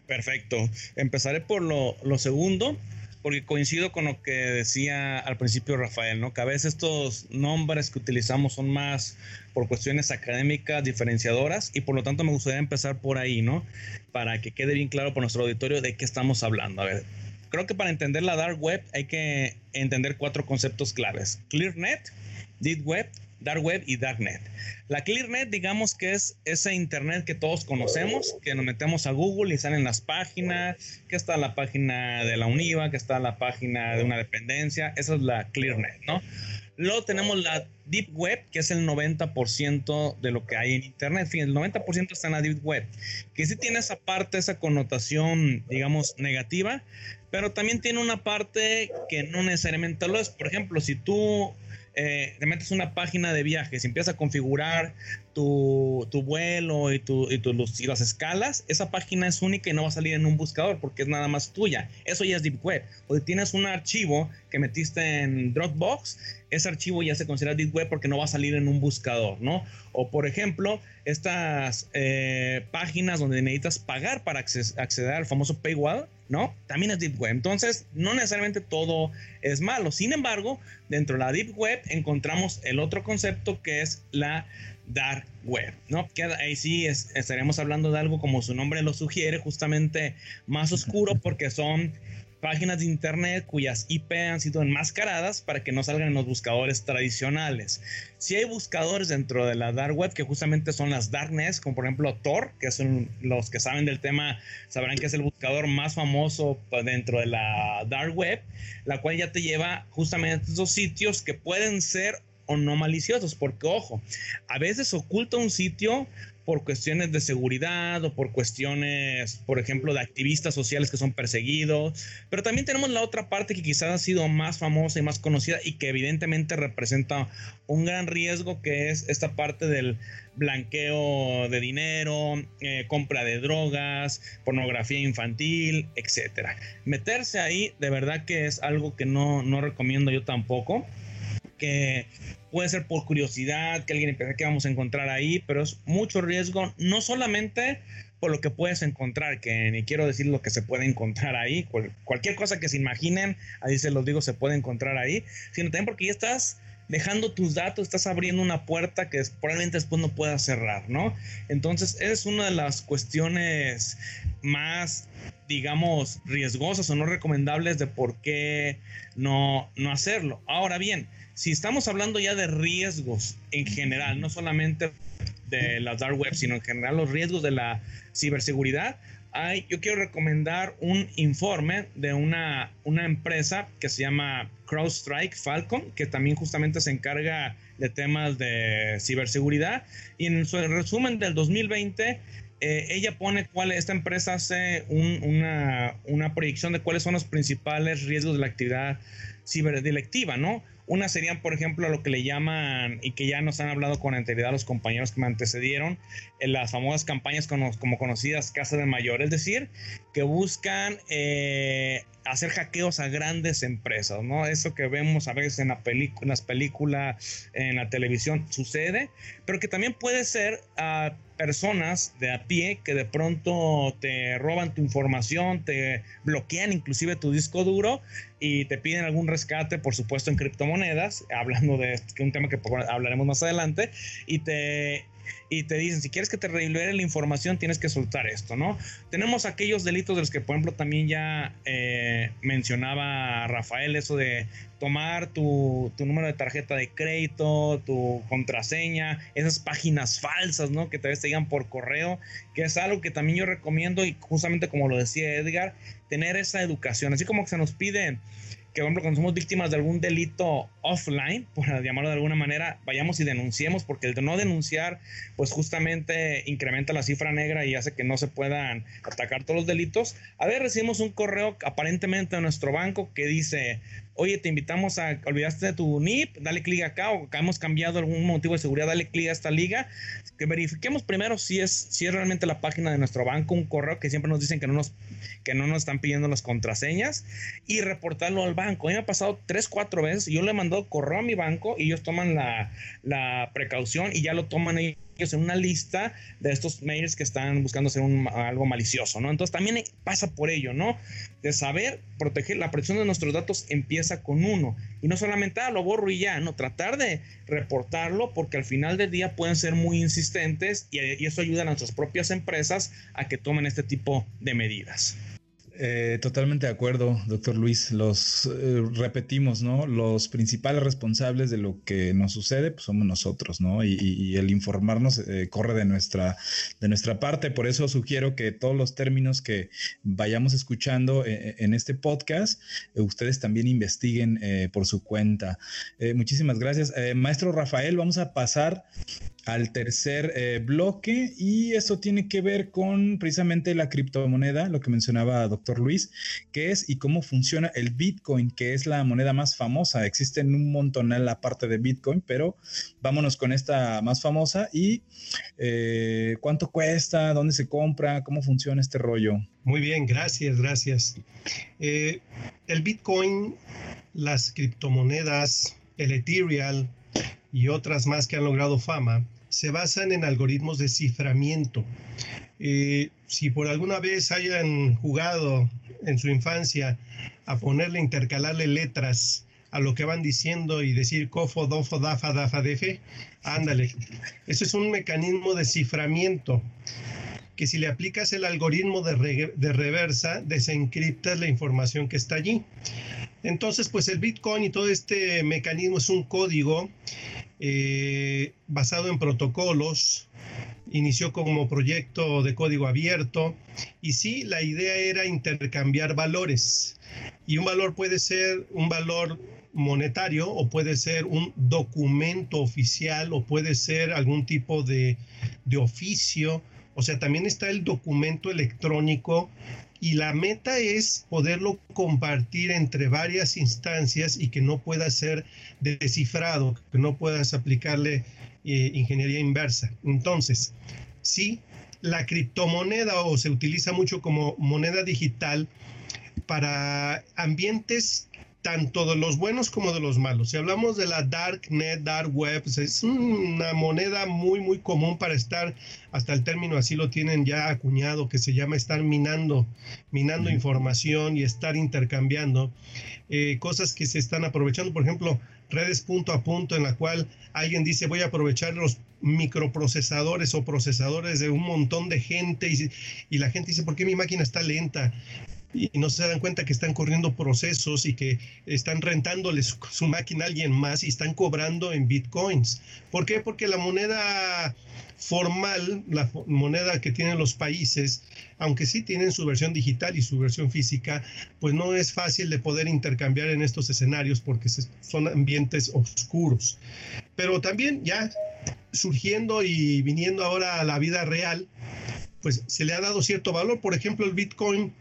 Perfecto. Empezaré por lo, lo segundo porque coincido con lo que decía al principio Rafael, ¿no? Que a veces estos nombres que utilizamos son más por cuestiones académicas diferenciadoras y por lo tanto me gustaría empezar por ahí, ¿no? Para que quede bien claro por nuestro auditorio de qué estamos hablando. A ver, creo que para entender la dark web hay que entender cuatro conceptos claves: ClearNet, Deep Web, Dark Web y Darknet. La ClearNet, digamos que es ese Internet que todos conocemos, que nos metemos a Google y salen las páginas, que está la página de la UNIVA, que está la página de una dependencia, esa es la ClearNet, ¿no? Luego tenemos la Deep Web, que es el 90% de lo que hay en Internet. Fíjense, el 90% está en la Deep Web, que sí tiene esa parte, esa connotación, digamos, negativa, pero también tiene una parte que no necesariamente lo es. Por ejemplo, si tú eh, te metes una página de viajes y empiezas a configurar tu, vuelo y, tu, y, y, las escalas, esa página es única y no va a salir en un buscador porque es nada más tuya. Eso ya es Deep Web. O si tienes un archivo que metiste en Dropbox, ese archivo ya se considera Deep Web porque no va a salir en un buscador, ¿no? O por ejemplo, estas eh, páginas donde necesitas pagar para acceder al famoso paywall, ¿no? También es Deep Web. Entonces, no necesariamente todo es malo. Sin embargo, dentro de la Deep Web encontramos el otro concepto que es la dark web, ¿no? Que ahí sí estaremos hablando de algo como su nombre lo sugiere, justamente más oscuro porque son páginas de internet cuyas IP han sido enmascaradas para que no salgan en los buscadores tradicionales. Si hay buscadores dentro de la dark web que justamente son las darknets, como por ejemplo Tor, que son los que saben del tema sabrán que es el buscador más famoso dentro de la dark web, la cual ya te lleva justamente a esos sitios que pueden ser o no maliciosos, porque ojo, a veces oculta un sitio por cuestiones de seguridad o por cuestiones, por ejemplo, de activistas sociales que son perseguidos. Pero también tenemos la otra parte que quizás ha sido más famosa y más conocida y que evidentemente representa un gran riesgo, que es esta parte del blanqueo de dinero, eh, compra de drogas, pornografía infantil, etcétera. Meterse ahí de verdad que es algo que no, no recomiendo yo tampoco que puede ser por curiosidad, que alguien piensa que vamos a encontrar ahí, pero es mucho riesgo, no solamente por lo que puedes encontrar, que ni quiero decir lo que se puede encontrar ahí, cualquier cosa que se imaginen, ahí se los digo, se puede encontrar ahí, sino también porque ya estás dejando tus datos, estás abriendo una puerta que probablemente después no puedas cerrar, ¿no? Entonces, es una de las cuestiones más, digamos, riesgosas o no recomendables de por qué no, no hacerlo. Ahora bien, si estamos hablando ya de riesgos en general, no solamente de la dark web, sino en general los riesgos de la ciberseguridad, hay, yo quiero recomendar un informe de una, una empresa que se llama CrowdStrike Falcon, que también justamente se encarga de temas de ciberseguridad. Y en su resumen del 2020, eh, ella pone cuál, esta empresa hace una, una proyección de cuáles son los principales riesgos de la actividad ciberdelictiva, ¿no? Una serían, por ejemplo, lo que le llaman, y que ya nos han hablado con anterioridad los compañeros que me antecedieron, en las famosas campañas como, conocidas Casa de Mayor, es decir, que buscan eh, hacer hackeos a grandes empresas, ¿no? Eso que vemos a veces en, la en las películas, en la televisión, sucede, pero que también puede ser a personas de a pie que de pronto te roban tu información, te bloquean inclusive tu disco duro y te piden algún rescate, por supuesto en criptomonedas, hablando de un tema que hablaremos más adelante, y te y te dicen, si quieres que te libere la información, tienes que soltar esto, ¿no? Tenemos aquellos delitos de los que, por ejemplo, también ya eh, mencionaba Rafael, eso de tomar tu, tu, número de tarjeta de crédito, tu contraseña, esas páginas falsas, ¿no? Que tal vez te digan por correo, que es algo que también yo recomiendo y justamente como lo decía Edgar, tener esa educación, así como que se nos pide que, por ejemplo, cuando somos víctimas de algún delito offline, por llamarlo de alguna manera, vayamos y denunciemos, porque el de no denunciar, pues justamente incrementa la cifra negra y hace que no se puedan atacar todos los delitos. A ver, recibimos un correo aparentemente de nuestro banco que dice, oye, te invitamos a, olvidaste de tu NIP, dale clic acá, o hemos cambiado algún motivo de seguridad, dale clic a esta liga, que verifiquemos primero si es, si es realmente la página de nuestro banco, un correo que siempre nos dicen que no nos, que no nos están pidiendo las contraseñas, y reportarlo al banco. A mí me ha pasado tres, cuatro veces, yo le he mandado correo a mi banco y ellos toman la, la precaución y ya lo toman ellos en una lista de estos mails que están buscando hacer un, algo malicioso, ¿no? Entonces también pasa por ello, ¿no? De saber proteger, la protección de nuestros datos empieza con uno. Y no solamente, ah, lo borro y ya, no, tratar de reportarlo porque al final del día pueden ser muy insistentes y, y eso ayuda a nuestras propias empresas a que tomen este tipo de medidas. Eh, totalmente de acuerdo, doctor Luis. Los eh, repetimos, ¿no? Los principales responsables de lo que nos sucede pues, somos nosotros, ¿no? Y, el informarnos eh, corre de nuestra, de nuestra parte. Por eso sugiero que todos los términos que vayamos escuchando en este podcast, ustedes también investiguen por su cuenta. muchísimas gracias. maestro Rafael, vamos a pasar al tercer eh, bloque y esto tiene que ver con precisamente la criptomoneda, lo que mencionaba doctor Luis, qué es y cómo funciona el Bitcoin, que es la moneda más famosa. Existen un montón la parte de Bitcoin, pero vámonos con esta más famosa y eh, cuánto cuesta, dónde se compra, cómo funciona este rollo. Muy bien, gracias, gracias. Eh, el Bitcoin, las criptomonedas, el Ethereum y otras más que han logrado fama, se basan en algoritmos de ciframiento. Eh, si por alguna vez hayan jugado en su infancia a ponerle, intercalarle letras a lo que van diciendo y decir cofo, dofo, dafa, dafa, defe, ándale. Eso es un mecanismo de ciframiento que si le aplicas el algoritmo de, reversa, desencriptas la información que está allí. Entonces, pues el Bitcoin y todo este mecanismo es un código eh, basado en protocolos inició como proyecto de código abierto y sí, la idea era intercambiar valores y un valor puede ser un valor monetario o puede ser un documento oficial o puede ser algún tipo de, de oficio. O sea, también está el documento electrónico y la meta es poderlo compartir entre varias instancias y que no pueda ser descifrado, que no puedas aplicarle eh, ingeniería inversa. Entonces, sí, la criptomoneda o se utiliza mucho como moneda digital para ambientes tanto de los buenos como de los malos. Si hablamos de la dark net, dark web, es una moneda muy, muy común para estar, hasta el término así lo tienen ya acuñado, que se llama estar minando, minando información y estar intercambiando eh, cosas que se están aprovechando. Por ejemplo, redes punto a punto en la cual alguien dice voy a aprovechar los microprocesadores o procesadores de un montón de gente y, y la gente dice, ¿por qué mi máquina está lenta? Y no se dan cuenta que están corriendo procesos y que están rentándole su, máquina a alguien más y están cobrando en bitcoins. ¿Por qué? Porque la moneda formal, la moneda que tienen los países, aunque sí tienen su versión digital y su versión física, pues no es fácil de poder intercambiar en estos escenarios porque son ambientes oscuros. Pero también ya surgiendo y viniendo ahora a la vida real, pues se le ha dado cierto valor. Por ejemplo, el Bitcoin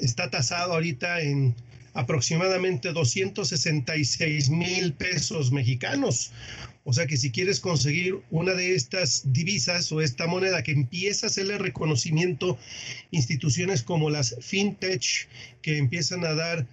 está tasado ahorita en aproximadamente 266 mil pesos mexicanos. O sea que si quieres conseguir una de estas divisas o esta moneda que empieza a hacerle reconocimiento, instituciones como las fintech que empiezan a dar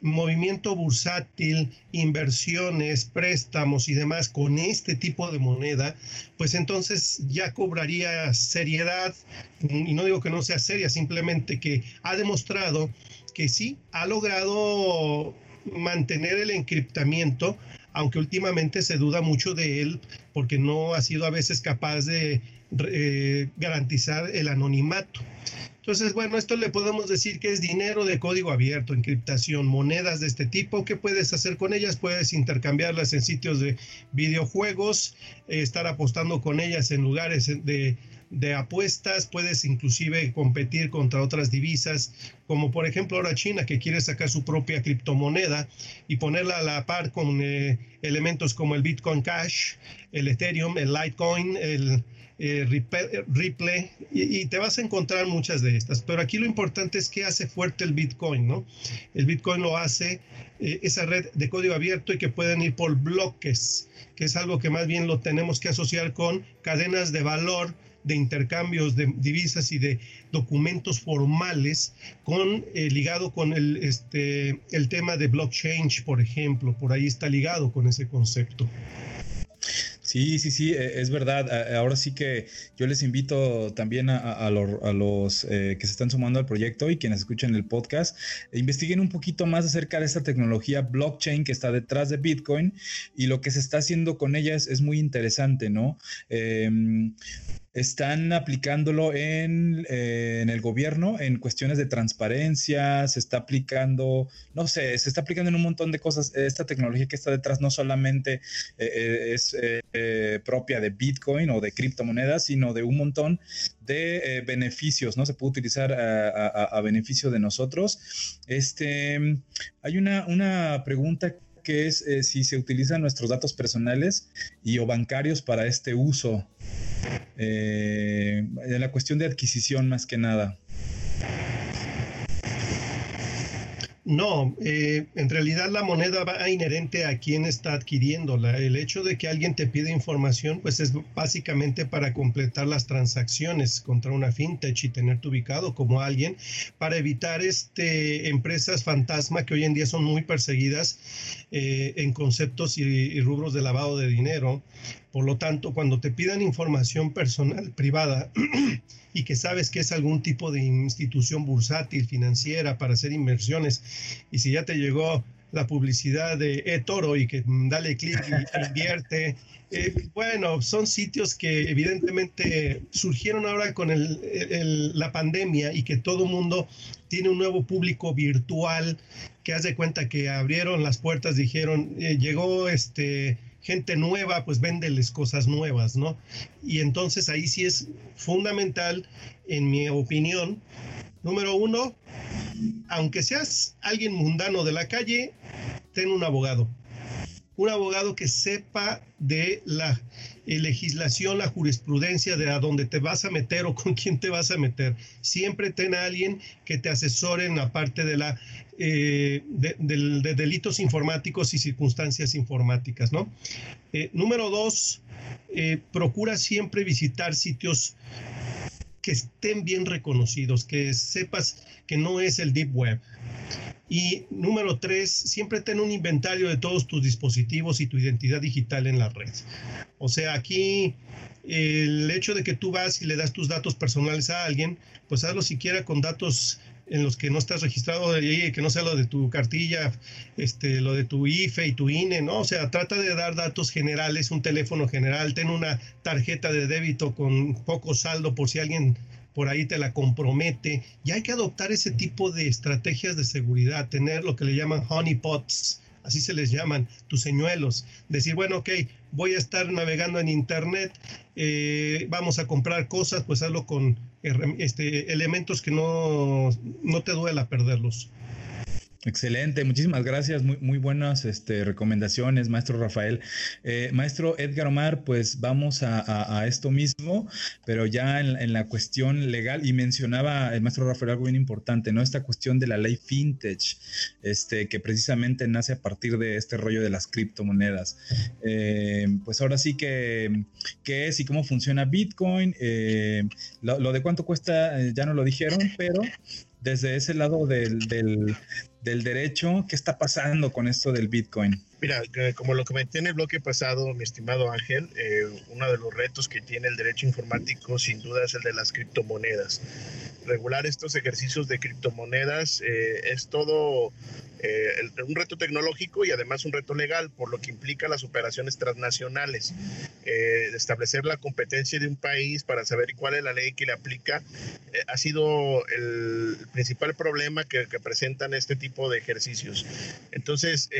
movimiento bursátil, inversiones, préstamos y demás con este tipo de moneda, pues entonces ya cobraría seriedad, y no digo que no sea seria, simplemente que ha demostrado que sí ha logrado mantener el encriptamiento, aunque últimamente se duda mucho de él porque no ha sido a veces capaz de eh, garantizar el anonimato. Entonces, bueno, esto le podemos decir que es dinero de código abierto, encriptación, monedas de este tipo. ¿Qué puedes hacer con ellas? Puedes intercambiarlas en sitios de videojuegos, eh, estar apostando con ellas en lugares de, de apuestas, puedes inclusive competir contra otras divisas, como por ejemplo ahora China que quiere sacar su propia criptomoneda y ponerla a la par con eh, elementos como el Bitcoin Cash, el Ethereum, el Litecoin, el eh, Ripple, y, te vas a encontrar muchas de estas. Pero aquí lo importante es que hace fuerte el Bitcoin, ¿no? El Bitcoin lo hace eh, esa red de código abierto y que pueden ir por bloques, que es algo que más bien lo tenemos que asociar con cadenas de valor de intercambios de divisas y de documentos formales con eh, ligado con el este el tema de blockchain por ejemplo por ahí está ligado con ese concepto Sí, sí, sí, e, es verdad. Ahora sí que yo les invito también a, los eh, que se están sumando al proyecto y quienes escuchen el podcast, e investiguen un poquito más acerca de esta tecnología blockchain que está detrás de Bitcoin y lo que se está haciendo con ella es, muy interesante, ¿no? Em, están aplicándolo en, eh, en, el gobierno en cuestiones de transparencia, se está aplicando, no sé, se está aplicando en un montón de cosas. Esta tecnología que está detrás no solamente eh, eh, es propia de Bitcoin o de criptomonedas, sino de un montón de beneficios, ¿no? Se puede utilizar a, beneficio de nosotros. Este, hay una, una pregunta que es si se utilizan nuestros datos personales y o bancarios para este uso eh, la cuestión de adquisición más que nada. No, eh, en realidad la moneda va inherente a quien está adquiriéndola. El hecho de que alguien te pide información, pues es básicamente para completar las transacciones contra una fintech y tenerte ubicado como alguien para evitar este empresas fantasma que hoy en día son muy perseguidas eh, en conceptos y rubros de lavado de dinero por lo tanto, cuando te pidan información personal privada y que sabes que es algún tipo de institución bursátil, financiera, para hacer inversiones, y si ya te llegó la publicidad de eToro y que dale clic y invierte, eh, bueno, son sitios que evidentemente surgieron ahora con la pandemia y que todo mundo tiene un nuevo público virtual que hace cuenta que abrieron las puertas, dijeron, eh, llegó este gente nueva, pues véndeles cosas nuevas, ¿no? Y entonces ahí sí es fundamental, en mi opinión, número uno, aunque seas alguien mundano de la calle, ten un abogado. Un abogado que sepa de la eh, legislación, la jurisprudencia, de a dónde te vas a meter o con quién te vas a meter. Siempre ten a alguien que te asesore en la parte de, la, eh, de, delitos informáticos y circunstancias informáticas, ¿no? Eh, número dos, procura siempre visitar sitios que estén bien reconocidos, que sepas que no es el Deep Web. Y número tres, siempre ten un inventario de todos tus dispositivos y tu identidad digital en la red. O sea, aquí el hecho de que tú vas y le das tus datos personales a alguien, pues hazlo siquiera con datos en los que no estás registrado que no sea lo de tu cartilla, este, lo de tu IFE y tu INE, ¿no? O sea, trata de dar datos generales, un teléfono general, ten una tarjeta de débito con poco saldo por si alguien por ahí te la compromete. Y hay que adoptar ese tipo de estrategias de seguridad, tener lo que le llaman honeypots, así se les llaman, tus señuelos. Decir, bueno, ok, voy a estar navegando en Internet, eh, vamos a comprar cosas, pues hazlo con este, elementos que no, no te duela perderlos. Excelente, muchísimas gracias, muy, muy buenas este, recomendaciones, maestro Rafael. Eh, maestro Edgar Omar, pues vamos a, esto mismo, pero ya en, la cuestión legal, y mencionaba el maestro Rafael algo bien importante, ¿no? Esta cuestión de la ley fintech, este, que precisamente nace a partir de este rollo de las criptomonedas. Eh, pues ahora sí que, ¿qué es y cómo funciona Bitcoin? Eh, lo, de cuánto cuesta, ya no lo dijeron, pero desde ese lado del, del derecho, ¿qué está pasando con esto del Bitcoin? Mira, como lo comenté en el bloque pasado, mi estimado Ángel, eh, uno de los retos que tiene el derecho informático sin duda es el de las criptomonedas. Regular estos ejercicios de criptomonedas eh, es todo eh, un reto tecnológico y además un reto legal, por lo que implica las operaciones transnacionales. Eh, establecer la competencia de un país para saber cuál es la ley que le aplica eh, ha sido el principal problema que, que, presentan este tipo de ejercicios. Entonces,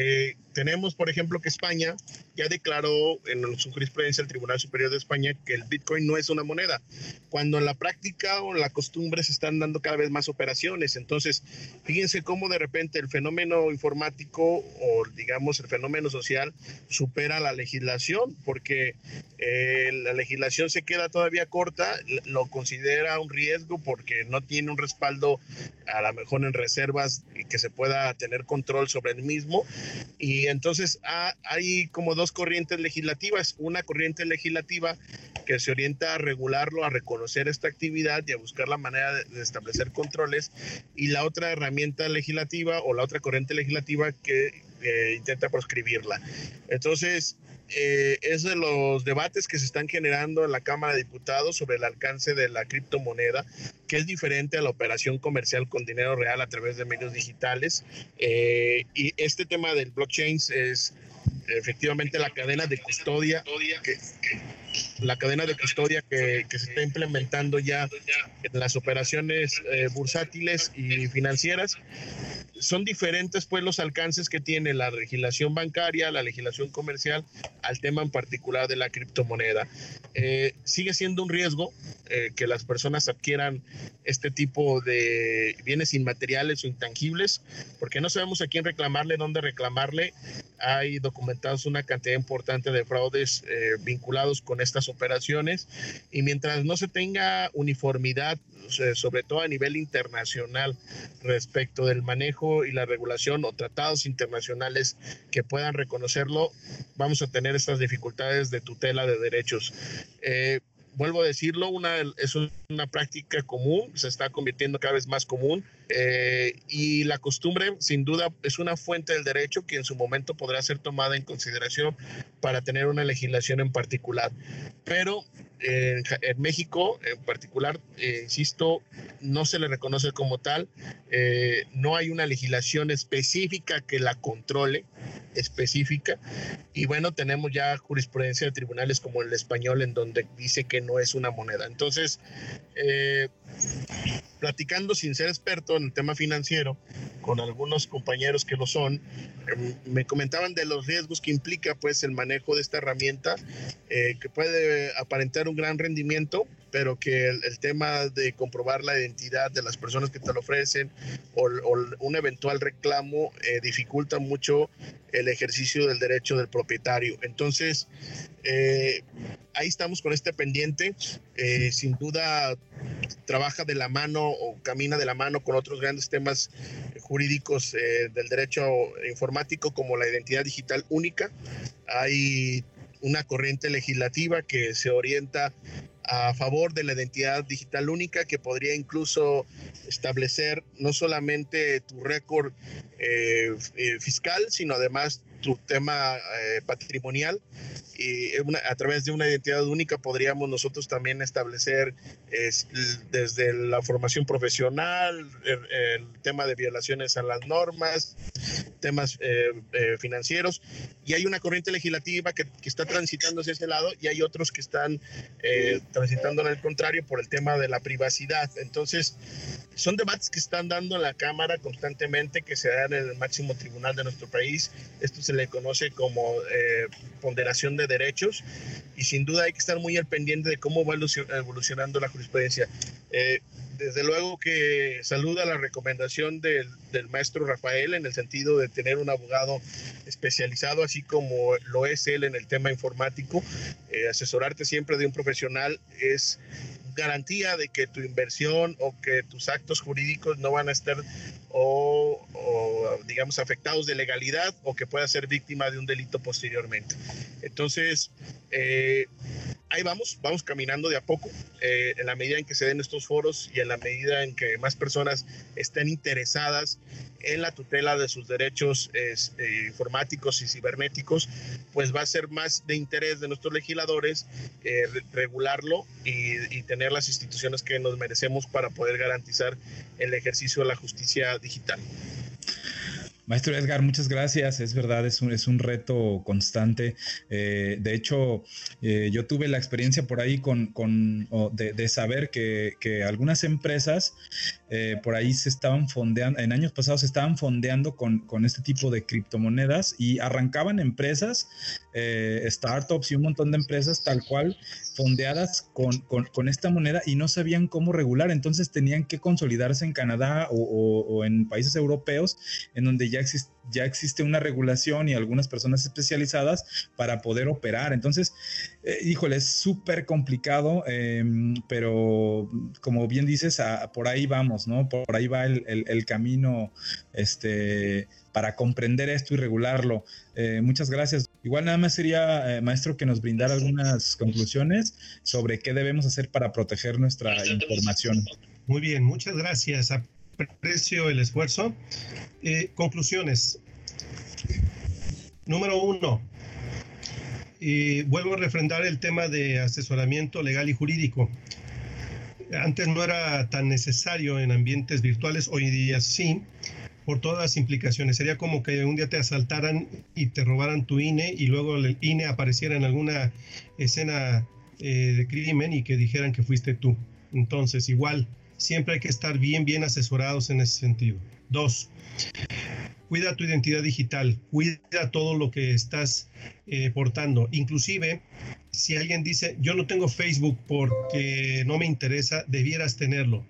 tenemos, por ejemplo, que España ya declaró en su jurisprudencia el Tribunal Superior de España que el Bitcoin no es una moneda, cuando en la práctica o en la costumbre se están dando cada vez más operaciones. Entonces, fíjense cómo de repente el fenómeno informático o digamos el fenómeno social supera la legislación porque eh, la legislación se queda todavía corta, lo considera un riesgo porque no tiene un respaldo a lo mejor en reservas que se pueda tener control sobre el mismo. Y entonces hay como dos corrientes legislativas, una corriente legislativa que se orienta a regularlo, a reconocer esta actividad y a buscar la manera de establecer controles. Y la otra herramienta legislativa o la otra corriente legislativa que eh, intenta proscribirla. Entonces, eh, es de los debates que se están generando en la Cámara de Diputados sobre el alcance de la criptomoneda, que es diferente a la operación comercial con dinero real a través de medios digitales. Eh, y este tema del blockchain es efectivamente la cadena de custodia que, la cadena de custodia que, se está implementando ya en las operaciones bursátiles y financieras son diferentes pues los alcances que tiene la legislación bancaria, la legislación comercial al tema en particular de la criptomoneda. Eh, sigue siendo un riesgo eh, que las personas adquieran este tipo de bienes inmateriales o intangibles, porque no sabemos a quién reclamarle, dónde reclamarle. Hay documentados una cantidad importante de fraudes eh, vinculados con estas operaciones y mientras no se tenga uniformidad, sobre todo a nivel internacional, respecto del manejo y la regulación o tratados internacionales que puedan reconocerlo, vamos a tener estas dificultades de tutela de derechos. Eh, vuelvo a decirlo, una, es una práctica común, se está convirtiendo cada vez más común eh, y la costumbre sin duda es una fuente del derecho que en su momento podrá ser tomada en consideración para tener una legislación en particular. Pero en, México en particular, eh, insisto, no se le reconoce como tal, eh, no hay una legislación específica que la controle, específica, y bueno, tenemos ya jurisprudencia de tribunales como el español en donde dice que no es una moneda. Entonces, eh, platicando sin ser experto en el tema financiero, con algunos compañeros que lo son, em, me comentaban de los riesgos que implica pues el manejo de esta herramienta, eh, que puede aparentar un gran rendimiento, pero que el, tema de comprobar la identidad de las personas que te lo ofrecen o, un eventual reclamo eh, dificulta mucho el ejercicio del derecho del propietario. Entonces, eh, ahí estamos con este pendiente. Eh, sin duda, trabaja de la mano o camina de la mano con otros grandes temas jurídicos del derecho informático como la identidad digital única. Hay una corriente legislativa que se orienta a favor de la identidad digital única que podría incluso establecer no solamente tu récord eh, eh, fiscal, sino además tu tema eh, patrimonial y a través de una identidad única podríamos nosotros también establecer desde la formación profesional, el, tema de violaciones a las normas, temas eh, eh, financieros y hay una corriente legislativa que, que, está transitando hacia ese lado y hay otros que están transitando en el contrario por el tema de la privacidad. Entonces, son debates que están dando en la Cámara constantemente, que se dan en el máximo tribunal de nuestro país. Esto se le conoce como eh, ponderación de derechos y sin duda hay que estar muy al pendiente de cómo va evolucionando la jurisprudencia. Eh, desde luego que saluda la recomendación del, del, maestro Rafael en el sentido de tener un abogado especializado, así como lo es él en el tema informático. Eh, asesorarte siempre de un profesional es garantía de que tu inversión o que tus actos jurídicos no van a estar digamos afectados de legalidad o que pueda ser víctima de un delito posteriormente. Entonces, eh, ahí vamos, vamos caminando de a poco, eh, en la medida en que se den estos foros y en la medida en que más personas estén interesadas en la tutela de sus derechos eh, informáticos y cibernéticos, pues va a ser más de interés de nuestros legisladores eh, regularlo y, tener las instituciones que nos merecemos para poder garantizar el ejercicio de la justicia digital. Maestro Edgar, muchas gracias. Es verdad, es un, es un reto constante. Eh, de hecho, eh, yo tuve la experiencia por ahí con, con de, saber que, que, algunas empresas eh, por ahí se estaban fondeando, en años pasados se estaban fondeando con, con este tipo de criptomonedas y arrancaban empresas, startups y un montón de empresas tal cual fondeadas con, con, con, esta moneda y no sabían cómo regular. Entonces tenían que consolidarse en Canadá o, o en países europeos en donde ya existe, ya existe una regulación y algunas personas especializadas para poder operar. Entonces, eh, híjole, es súper complicado, em, pero como bien dices, por ahí vamos, ¿no? Por ahí va el, camino este, para comprender esto y regularlo. Eh, muchas gracias. Igual nada más sería, eh, maestro, que nos brindara algunas conclusiones sobre qué debemos hacer para proteger nuestra información. Muy bien, muchas gracias aprecio el esfuerzo. Eh, conclusiones. Número uno, y vuelvo a refrendar el tema de asesoramiento legal y jurídico. Antes no era tan necesario en ambientes virtuales, hoy día sí, por todas las implicaciones. Sería como que un día te asaltaran y te robaran tu INE y luego el INE apareciera en alguna escena eh, de crimen y que dijeran que fuiste tú. Entonces, igual, siempre hay que estar bien, bien asesorados en ese sentido. Dos, cuida tu identidad digital, cuida todo lo que estás eh, portando. Inclusive, si alguien dice, yo no tengo Facebook porque no me interesa, debieras tenerlo.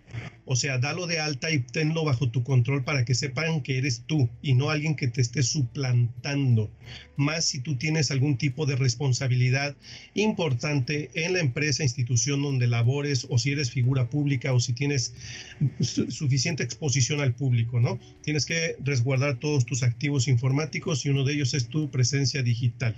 O sea, dalo de alta y tenlo bajo tu control para que sepan que eres tú y no alguien que te esté suplantando. Más si tú tienes algún tipo de responsabilidad importante en la empresa, institución donde labores o si eres figura pública o si tienes suficiente exposición al público, ¿no? Tienes que resguardar todos tus activos informáticos y uno de ellos es tu presencia digital.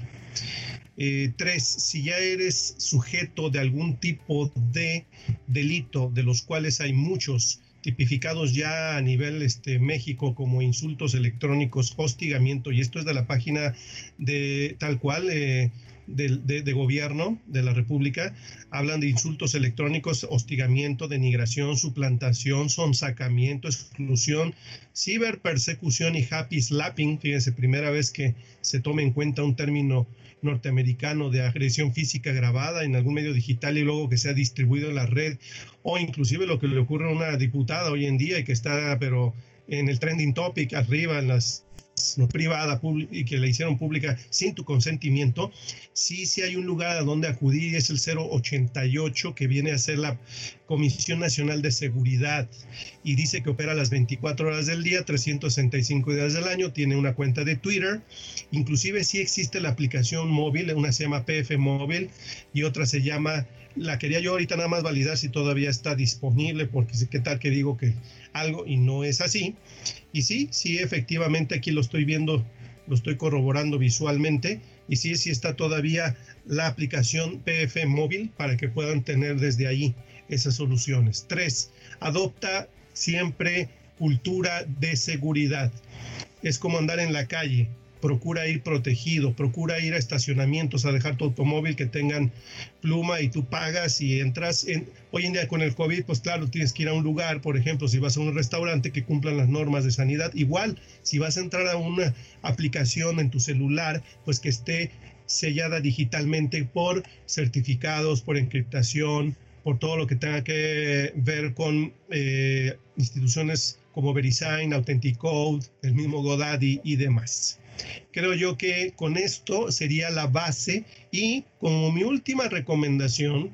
Eh, tres, si ya eres sujeto de algún tipo de delito, de los cuales hay muchos tipificados ya a nivel este, México como insultos electrónicos, hostigamiento, y esto es de la página de tal cual, eh, de, gobierno de la República, hablan de insultos electrónicos, hostigamiento, denigración, suplantación, sonsacamiento, exclusión, ciberpersecución y happy slapping. Fíjense, primera vez que se tome en cuenta un término norteamericano de agresión física grabada en algún medio digital y luego que sea distribuido en la red, o inclusive lo que le ocurre a una diputada hoy en día y que está, pero en el trending topic arriba en las privada y que la hicieron pública sin tu consentimiento, sí, sí hay un lugar a donde acudir y es el 088 que viene a ser la Comisión Nacional de Seguridad y dice que opera las 24 horas del día, 365 días del año, tiene una cuenta de Twitter, inclusive sí existe la aplicación móvil, una se llama PF Móvil y otra se llama, la quería yo ahorita nada más validar si todavía está disponible, porque qué tal que digo que algo y no es así. Y sí, sí, efectivamente aquí lo estoy viendo, lo estoy corroborando visualmente. Y sí, sí está todavía la aplicación PF móvil para que puedan tener desde ahí esas soluciones. Tres, adopta siempre cultura de seguridad. Es como andar en la calle procura ir protegido, procura ir a estacionamientos a dejar tu automóvil que tengan pluma y tú pagas y entras en hoy en día con el COVID, pues claro, tienes que ir a un lugar, por ejemplo, si vas a un restaurante que cumplan las normas de sanidad, igual si vas a entrar a una aplicación en tu celular, pues que esté sellada digitalmente por certificados, por encriptación, por todo lo que tenga que ver con eh, instituciones como VeriSign, Authenticode, el mismo Godaddy y demás. Creo yo que con esto sería la base y como mi última recomendación,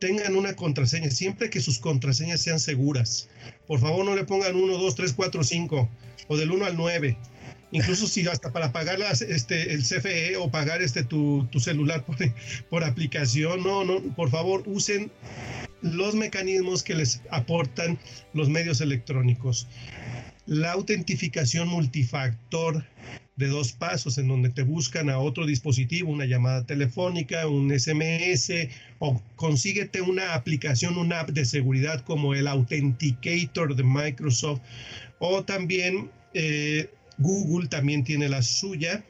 tengan una contraseña, siempre que sus contraseñas sean seguras. Por favor, no le pongan 1, 2, 3, 4, 5 o del 1 al 9. Incluso si hasta para pagar este, el CFE o pagar este, tu, tu celular por, por aplicación, no, no, por favor, usen los mecanismos que les aportan los medios electrónicos. La autentificación multifactor de dos pasos en donde te buscan a otro dispositivo, una llamada telefónica, un SMS o consíguete una aplicación, una app de seguridad como el Authenticator de Microsoft o también eh, Google también tiene la suya.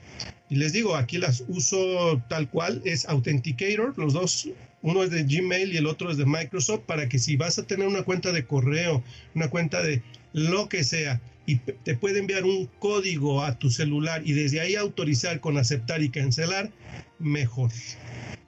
Y les digo, aquí las uso tal cual, es Authenticator, los dos, uno es de Gmail y el otro es de Microsoft, para que si vas a tener una cuenta de correo, una cuenta de lo que sea, y te puede enviar un código a tu celular y desde ahí autorizar con aceptar y cancelar, mejor.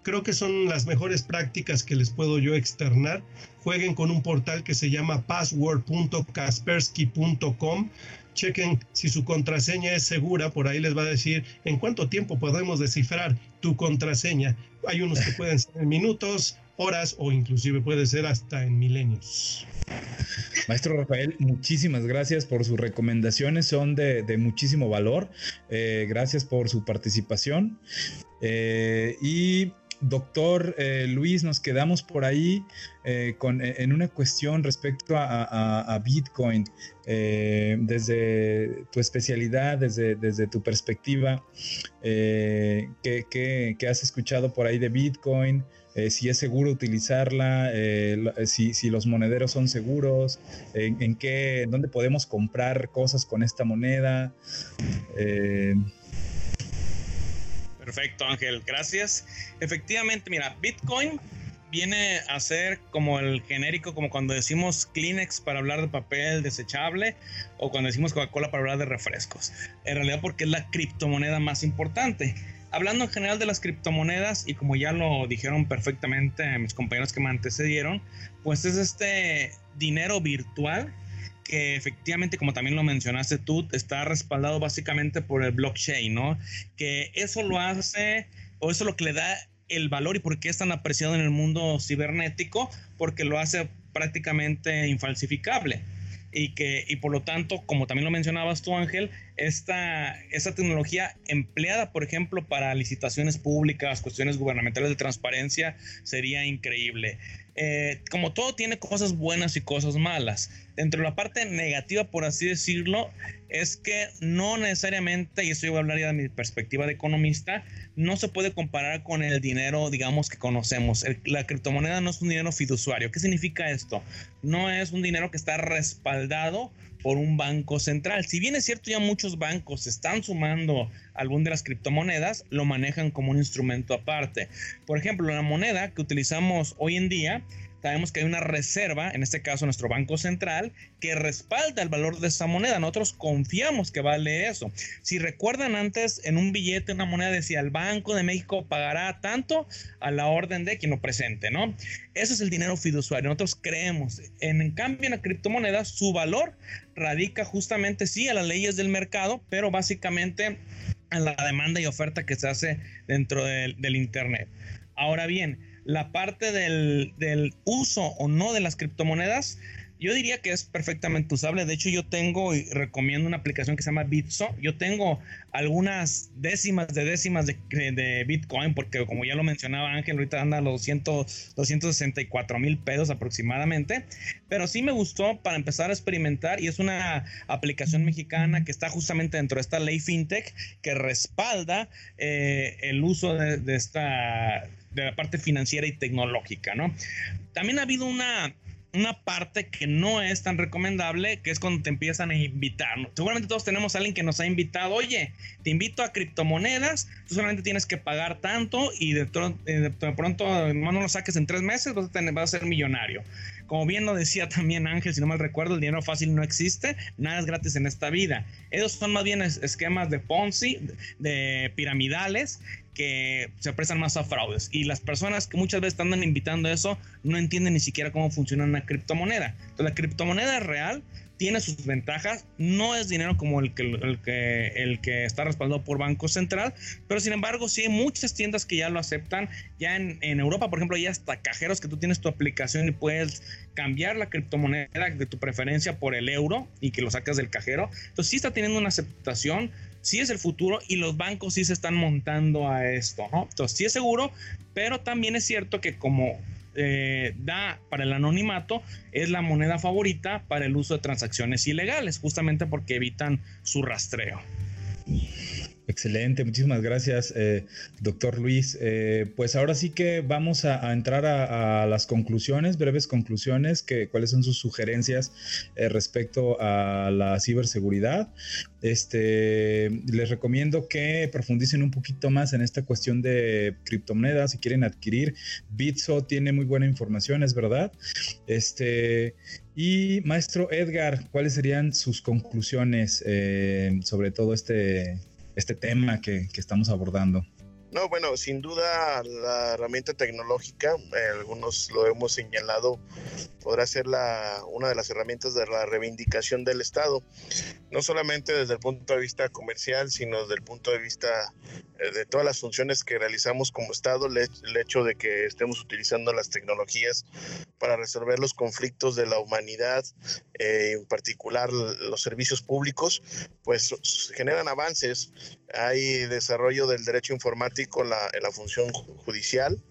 Creo que son las mejores prácticas que les puedo yo externar. Jueguen con un portal que se llama password.kaspersky.com. Chequen si su contraseña es segura, por ahí les va a decir en cuánto tiempo podemos descifrar tu contraseña. Hay unos que pueden ser en minutos, horas o inclusive puede ser hasta en milenios. Maestro Rafael, muchísimas gracias por sus recomendaciones, son de, muchísimo valor. Eh, gracias por su participación. Eh, y doctor eh, Luis, nos quedamos por ahí en una cuestión respecto a, Bitcoin. desde tu especialidad, desde, desde tu perspectiva, ¿qué, has escuchado por ahí de Bitcoin? Eh, si es seguro utilizarla, eh, eh, si, los monederos son seguros, en, qué, dónde podemos comprar cosas con esta moneda. Perfecto, Ángel, gracias. Efectivamente, mira, Bitcoin viene a ser como el genérico, como cuando decimos Kleenex para hablar de papel desechable o cuando decimos Coca-Cola para hablar de refrescos. En realidad porque es la criptomoneda más importante hablando en general de las criptomonedas y como ya lo dijeron perfectamente mis compañeros que me antecedieron, pues es este dinero virtual que efectivamente, como también lo mencionaste tú, está respaldado básicamente por el blockchain, ¿no? Que eso lo hace, o eso es lo que le da el valor y por qué es tan apreciado en el mundo cibernético, porque lo hace prácticamente infalsificable y que y por lo tanto, como también lo mencionabas tú Ángel, esta, esta tecnología empleada, por ejemplo, para licitaciones públicas, cuestiones gubernamentales de transparencia, sería increíble. Eh, como todo tiene cosas buenas y cosas malas. Dentro de la parte negativa, por así decirlo, es que no necesariamente, y eso yo voy a hablar ya de mi perspectiva de economista, no se puede comparar con el dinero, digamos, que conocemos. la criptomoneda no es un dinero fiduciario. ¿Qué significa esto? No es un dinero que está respaldado por un banco central. Si bien es cierto, ya muchos bancos están sumando algún de las criptomonedas, lo manejan como un instrumento aparte. Por ejemplo, la moneda que utilizamos hoy en día sabemos que hay una reserva, en este caso nuestro Banco Central, que respalda el valor de esa moneda. Nosotros confiamos que vale eso. Si recuerdan antes, en un billete, una moneda decía, el Banco de México pagará tanto a la orden de quien lo presente, ¿no? Ese es el dinero fiduciario. Nosotros creemos. En, cambio, en la criptomoneda, su valor radica justamente, sí, a las leyes del mercado, pero básicamente a la demanda y oferta que se hace dentro del, del Internet. Ahora bien, la parte del, uso o no de las criptomonedas yo diría que es perfectamente usable. De hecho, yo tengo y recomiendo una aplicación que se llama Bitso. Yo tengo algunas décimas de décimas de, Bitcoin, porque como ya lo mencionaba Ángel, ahorita anda a los 264 mil pesos aproximadamente. Pero sí me gustó para empezar a experimentar y es una aplicación mexicana que está justamente dentro de esta ley fintech que respalda eh, el uso de esta de la parte financiera y tecnológica, ¿no? También ha habido una una parte que no es tan recomendable, que es cuando te empiezan a invitar. Seguramente todos tenemos a alguien que nos ha invitado, oye, te invito a criptomonedas, tú solamente tienes que pagar tanto y de, eh, pronto no lo saques en tres meses, vas a, tener, vas a ser millonario. Como bien lo decía también Ángel, si no mal recuerdo, el dinero fácil no existe, nada es gratis en esta vida. Esos son más bien esquemas de Ponzi, de piramidales, que se prestan más a fraudes. Y las personas que muchas veces están invitando eso no entienden ni siquiera cómo funciona una criptomoneda. La criptomoneda real tiene sus ventajas, no es dinero como el que, el que, el que está respaldado por Banco Central, pero sin embargo sí hay muchas tiendas que ya lo aceptan, ya en, en Europa por ejemplo hay hasta cajeros que tú tienes tu aplicación y puedes cambiar la criptomoneda de tu preferencia por el euro y que lo sacas del cajero, entonces sí está teniendo una aceptación, sí es el futuro y los bancos sí se están montando a esto, ¿no? Entonces sí es seguro, pero también es cierto que como eh, da para el anonimato es la moneda favorita para el uso de transacciones ilegales, justamente porque evitan su rastreo. Excelente, muchísimas gracias, eh, doctor Luis. Eh, pues ahora sí que vamos a, entrar a, las conclusiones, breves conclusiones, que, cuáles son sus sugerencias eh, respecto a la ciberseguridad. Este, les recomiendo que profundicen un poquito más en esta cuestión de criptomonedas. Si quieren adquirir, Bitso tiene muy buena información, es verdad. Este, y maestro Edgar, ¿cuáles serían sus conclusiones sobre todo este este tema que, que estamos abordando. No, bueno, sin duda la herramienta tecnológica, eh, algunos lo hemos señalado, podrá ser una de las herramientas de la reivindicación del Estado, no solamente desde el punto de vista comercial, sino desde el punto de vista eh, de todas las funciones que realizamos como Estado, el, hecho de que estemos utilizando las tecnologías para resolver los conflictos de la humanidad, eh, en particular los servicios públicos, pues generan avances. Hay desarrollo del derecho informático en la, función judicial,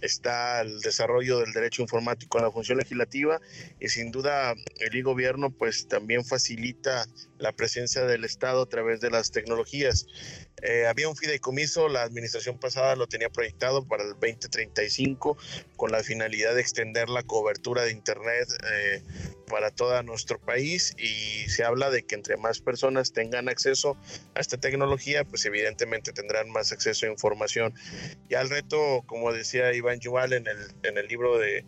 está el desarrollo del derecho informático en la función legislativa y sin duda el e-gobierno pues también facilita la presencia del Estado a través de las tecnologías. Eh, había un fideicomiso, la administración pasada lo tenía proyectado para el 2035 con la finalidad de extender la cobertura de Internet eh, para todo nuestro país y se habla de que entre más personas tengan acceso a esta tecnología, pues evidentemente tendrán más acceso a información. Ya el reto, como decía Iván Yuval en el, en el libro de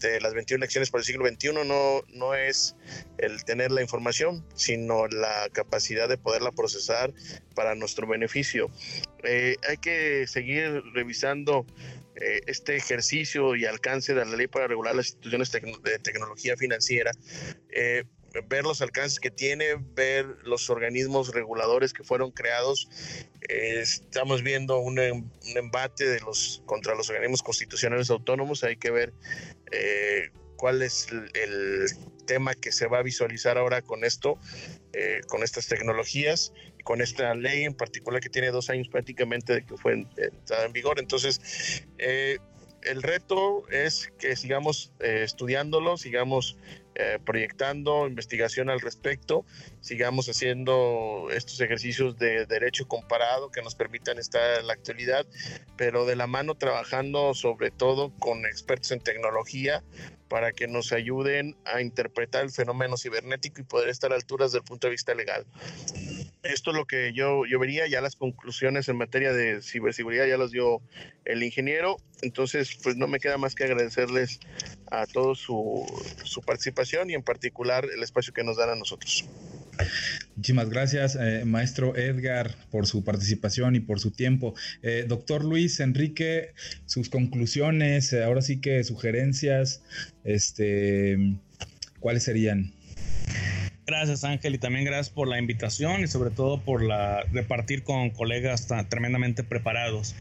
de las 21 lecciones para el siglo XXI no, no es el tener la información, sino la capacidad de poderla procesar para nuestro beneficio. Eh, hay que seguir revisando eh, este ejercicio y alcance de la ley para regular las instituciones de tecnología financiera. Eh, ver los alcances que tiene, ver los organismos reguladores que fueron creados. estamos viendo un, un, embate de los, contra los organismos constitucionales autónomos. Hay que ver eh, cuál es el, tema que se va a visualizar ahora con esto, eh, con estas tecnologías con esta ley en particular que tiene dos años prácticamente de que fue entrada en vigor. Entonces, eh, el reto es que sigamos estudiándolo, sigamos proyectando investigación al respecto, sigamos haciendo estos ejercicios de derecho comparado que nos permitan estar en la actualidad, pero de la mano trabajando sobre todo con expertos en tecnología para que nos ayuden a interpretar el fenómeno cibernético y poder estar a alturas desde el punto de vista legal. esto es lo que yo, yo vería, ya las conclusiones en materia de ciberseguridad ya las dio el ingeniero, entonces pues no me queda más que agradecerles a todos su, su participación y en particular el espacio que nos dan a nosotros. Muchísimas gracias, eh, maestro Edgar, por su participación y por su tiempo. Eh, doctor Luis Enrique, sus conclusiones, eh, ahora sí que sugerencias, este, ¿cuáles serían? Gracias Ángel y también gracias por la invitación y sobre todo por la repartir con colegas tremendamente preparados.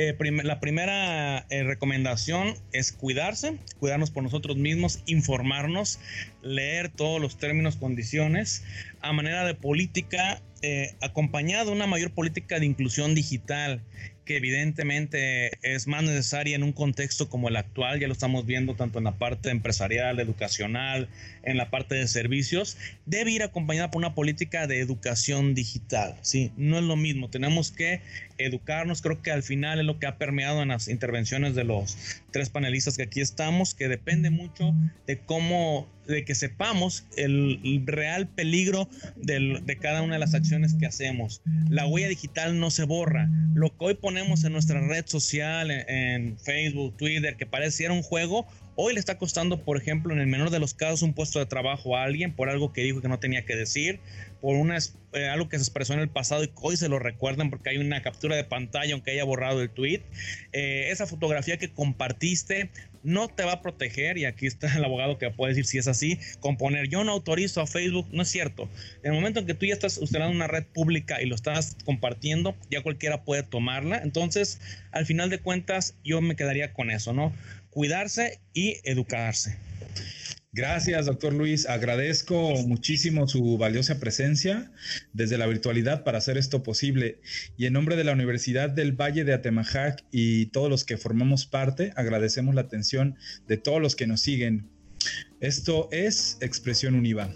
Eh, la primera eh, recomendación es cuidarse, cuidarnos por nosotros mismos, informarnos, leer todos los términos, condiciones. A manera de política, eh, acompañada de una mayor política de inclusión digital que evidentemente es más necesaria en un contexto como el actual, ya lo estamos viendo tanto en la parte empresarial, educacional, en la parte de servicios, debe ir acompañada por una política de educación digital, ¿sí? No es lo mismo, tenemos que educarnos, creo que al final es lo que ha permeado en las intervenciones de los tres panelistas que aquí estamos, que depende mucho de cómo, de que sepamos el, real peligro del, de cada una de las acciones que hacemos. La huella digital no se borra. Lo que hoy ponemos en nuestra red social, en, Facebook, Twitter, que pareciera un juego, Hoy le está costando, por ejemplo, en el menor de los casos, un puesto de trabajo a alguien por algo que dijo que no tenía que decir, por una, eh, algo que se expresó en el pasado y hoy se lo recuerdan porque hay una captura de pantalla aunque haya borrado el tweet. Eh, esa fotografía que compartiste no te va a proteger y aquí está el abogado que puede decir si es así, con poner yo no autorizo a Facebook, no es cierto. En el momento en que tú ya estás usando una red pública y lo estás compartiendo, ya cualquiera puede tomarla. Entonces, al final de cuentas, yo me quedaría con eso, ¿no? cuidarse y educarse. Gracias, doctor Luis. Agradezco muchísimo su valiosa presencia desde la virtualidad para hacer esto posible. Y en nombre de la Universidad del Valle de Atemajac y todos los que formamos parte, agradecemos la atención de todos los que nos siguen. Esto es Expresión Univa.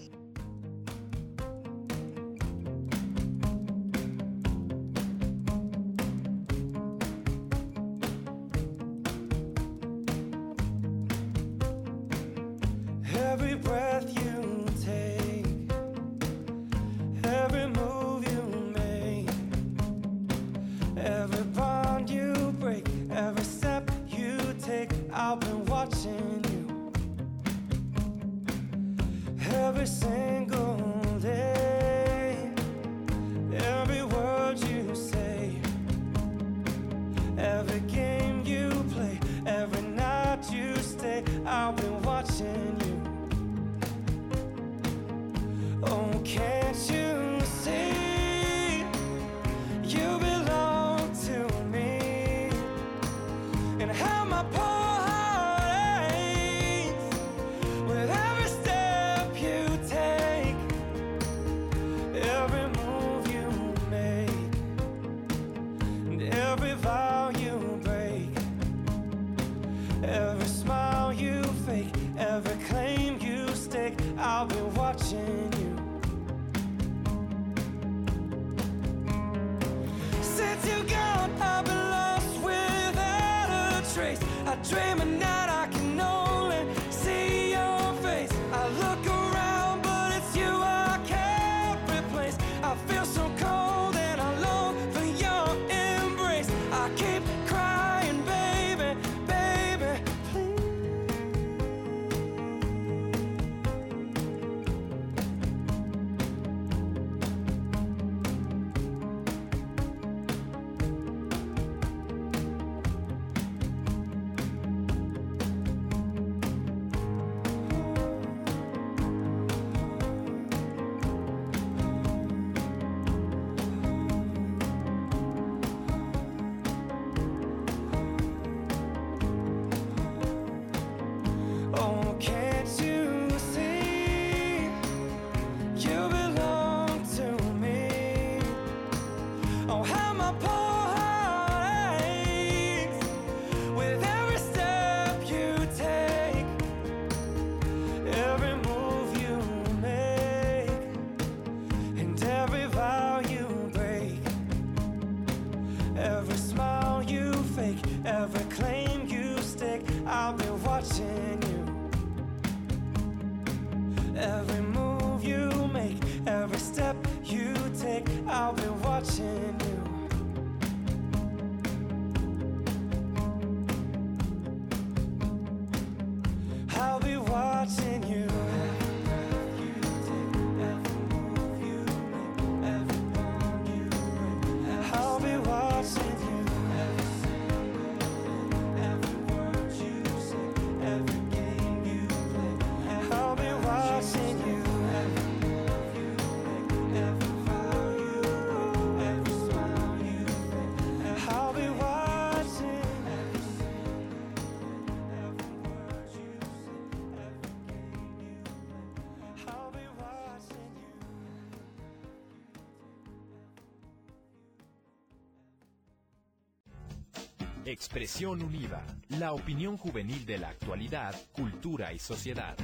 Expresión Univa, la opinión juvenil de la actualidad, cultura y sociedad.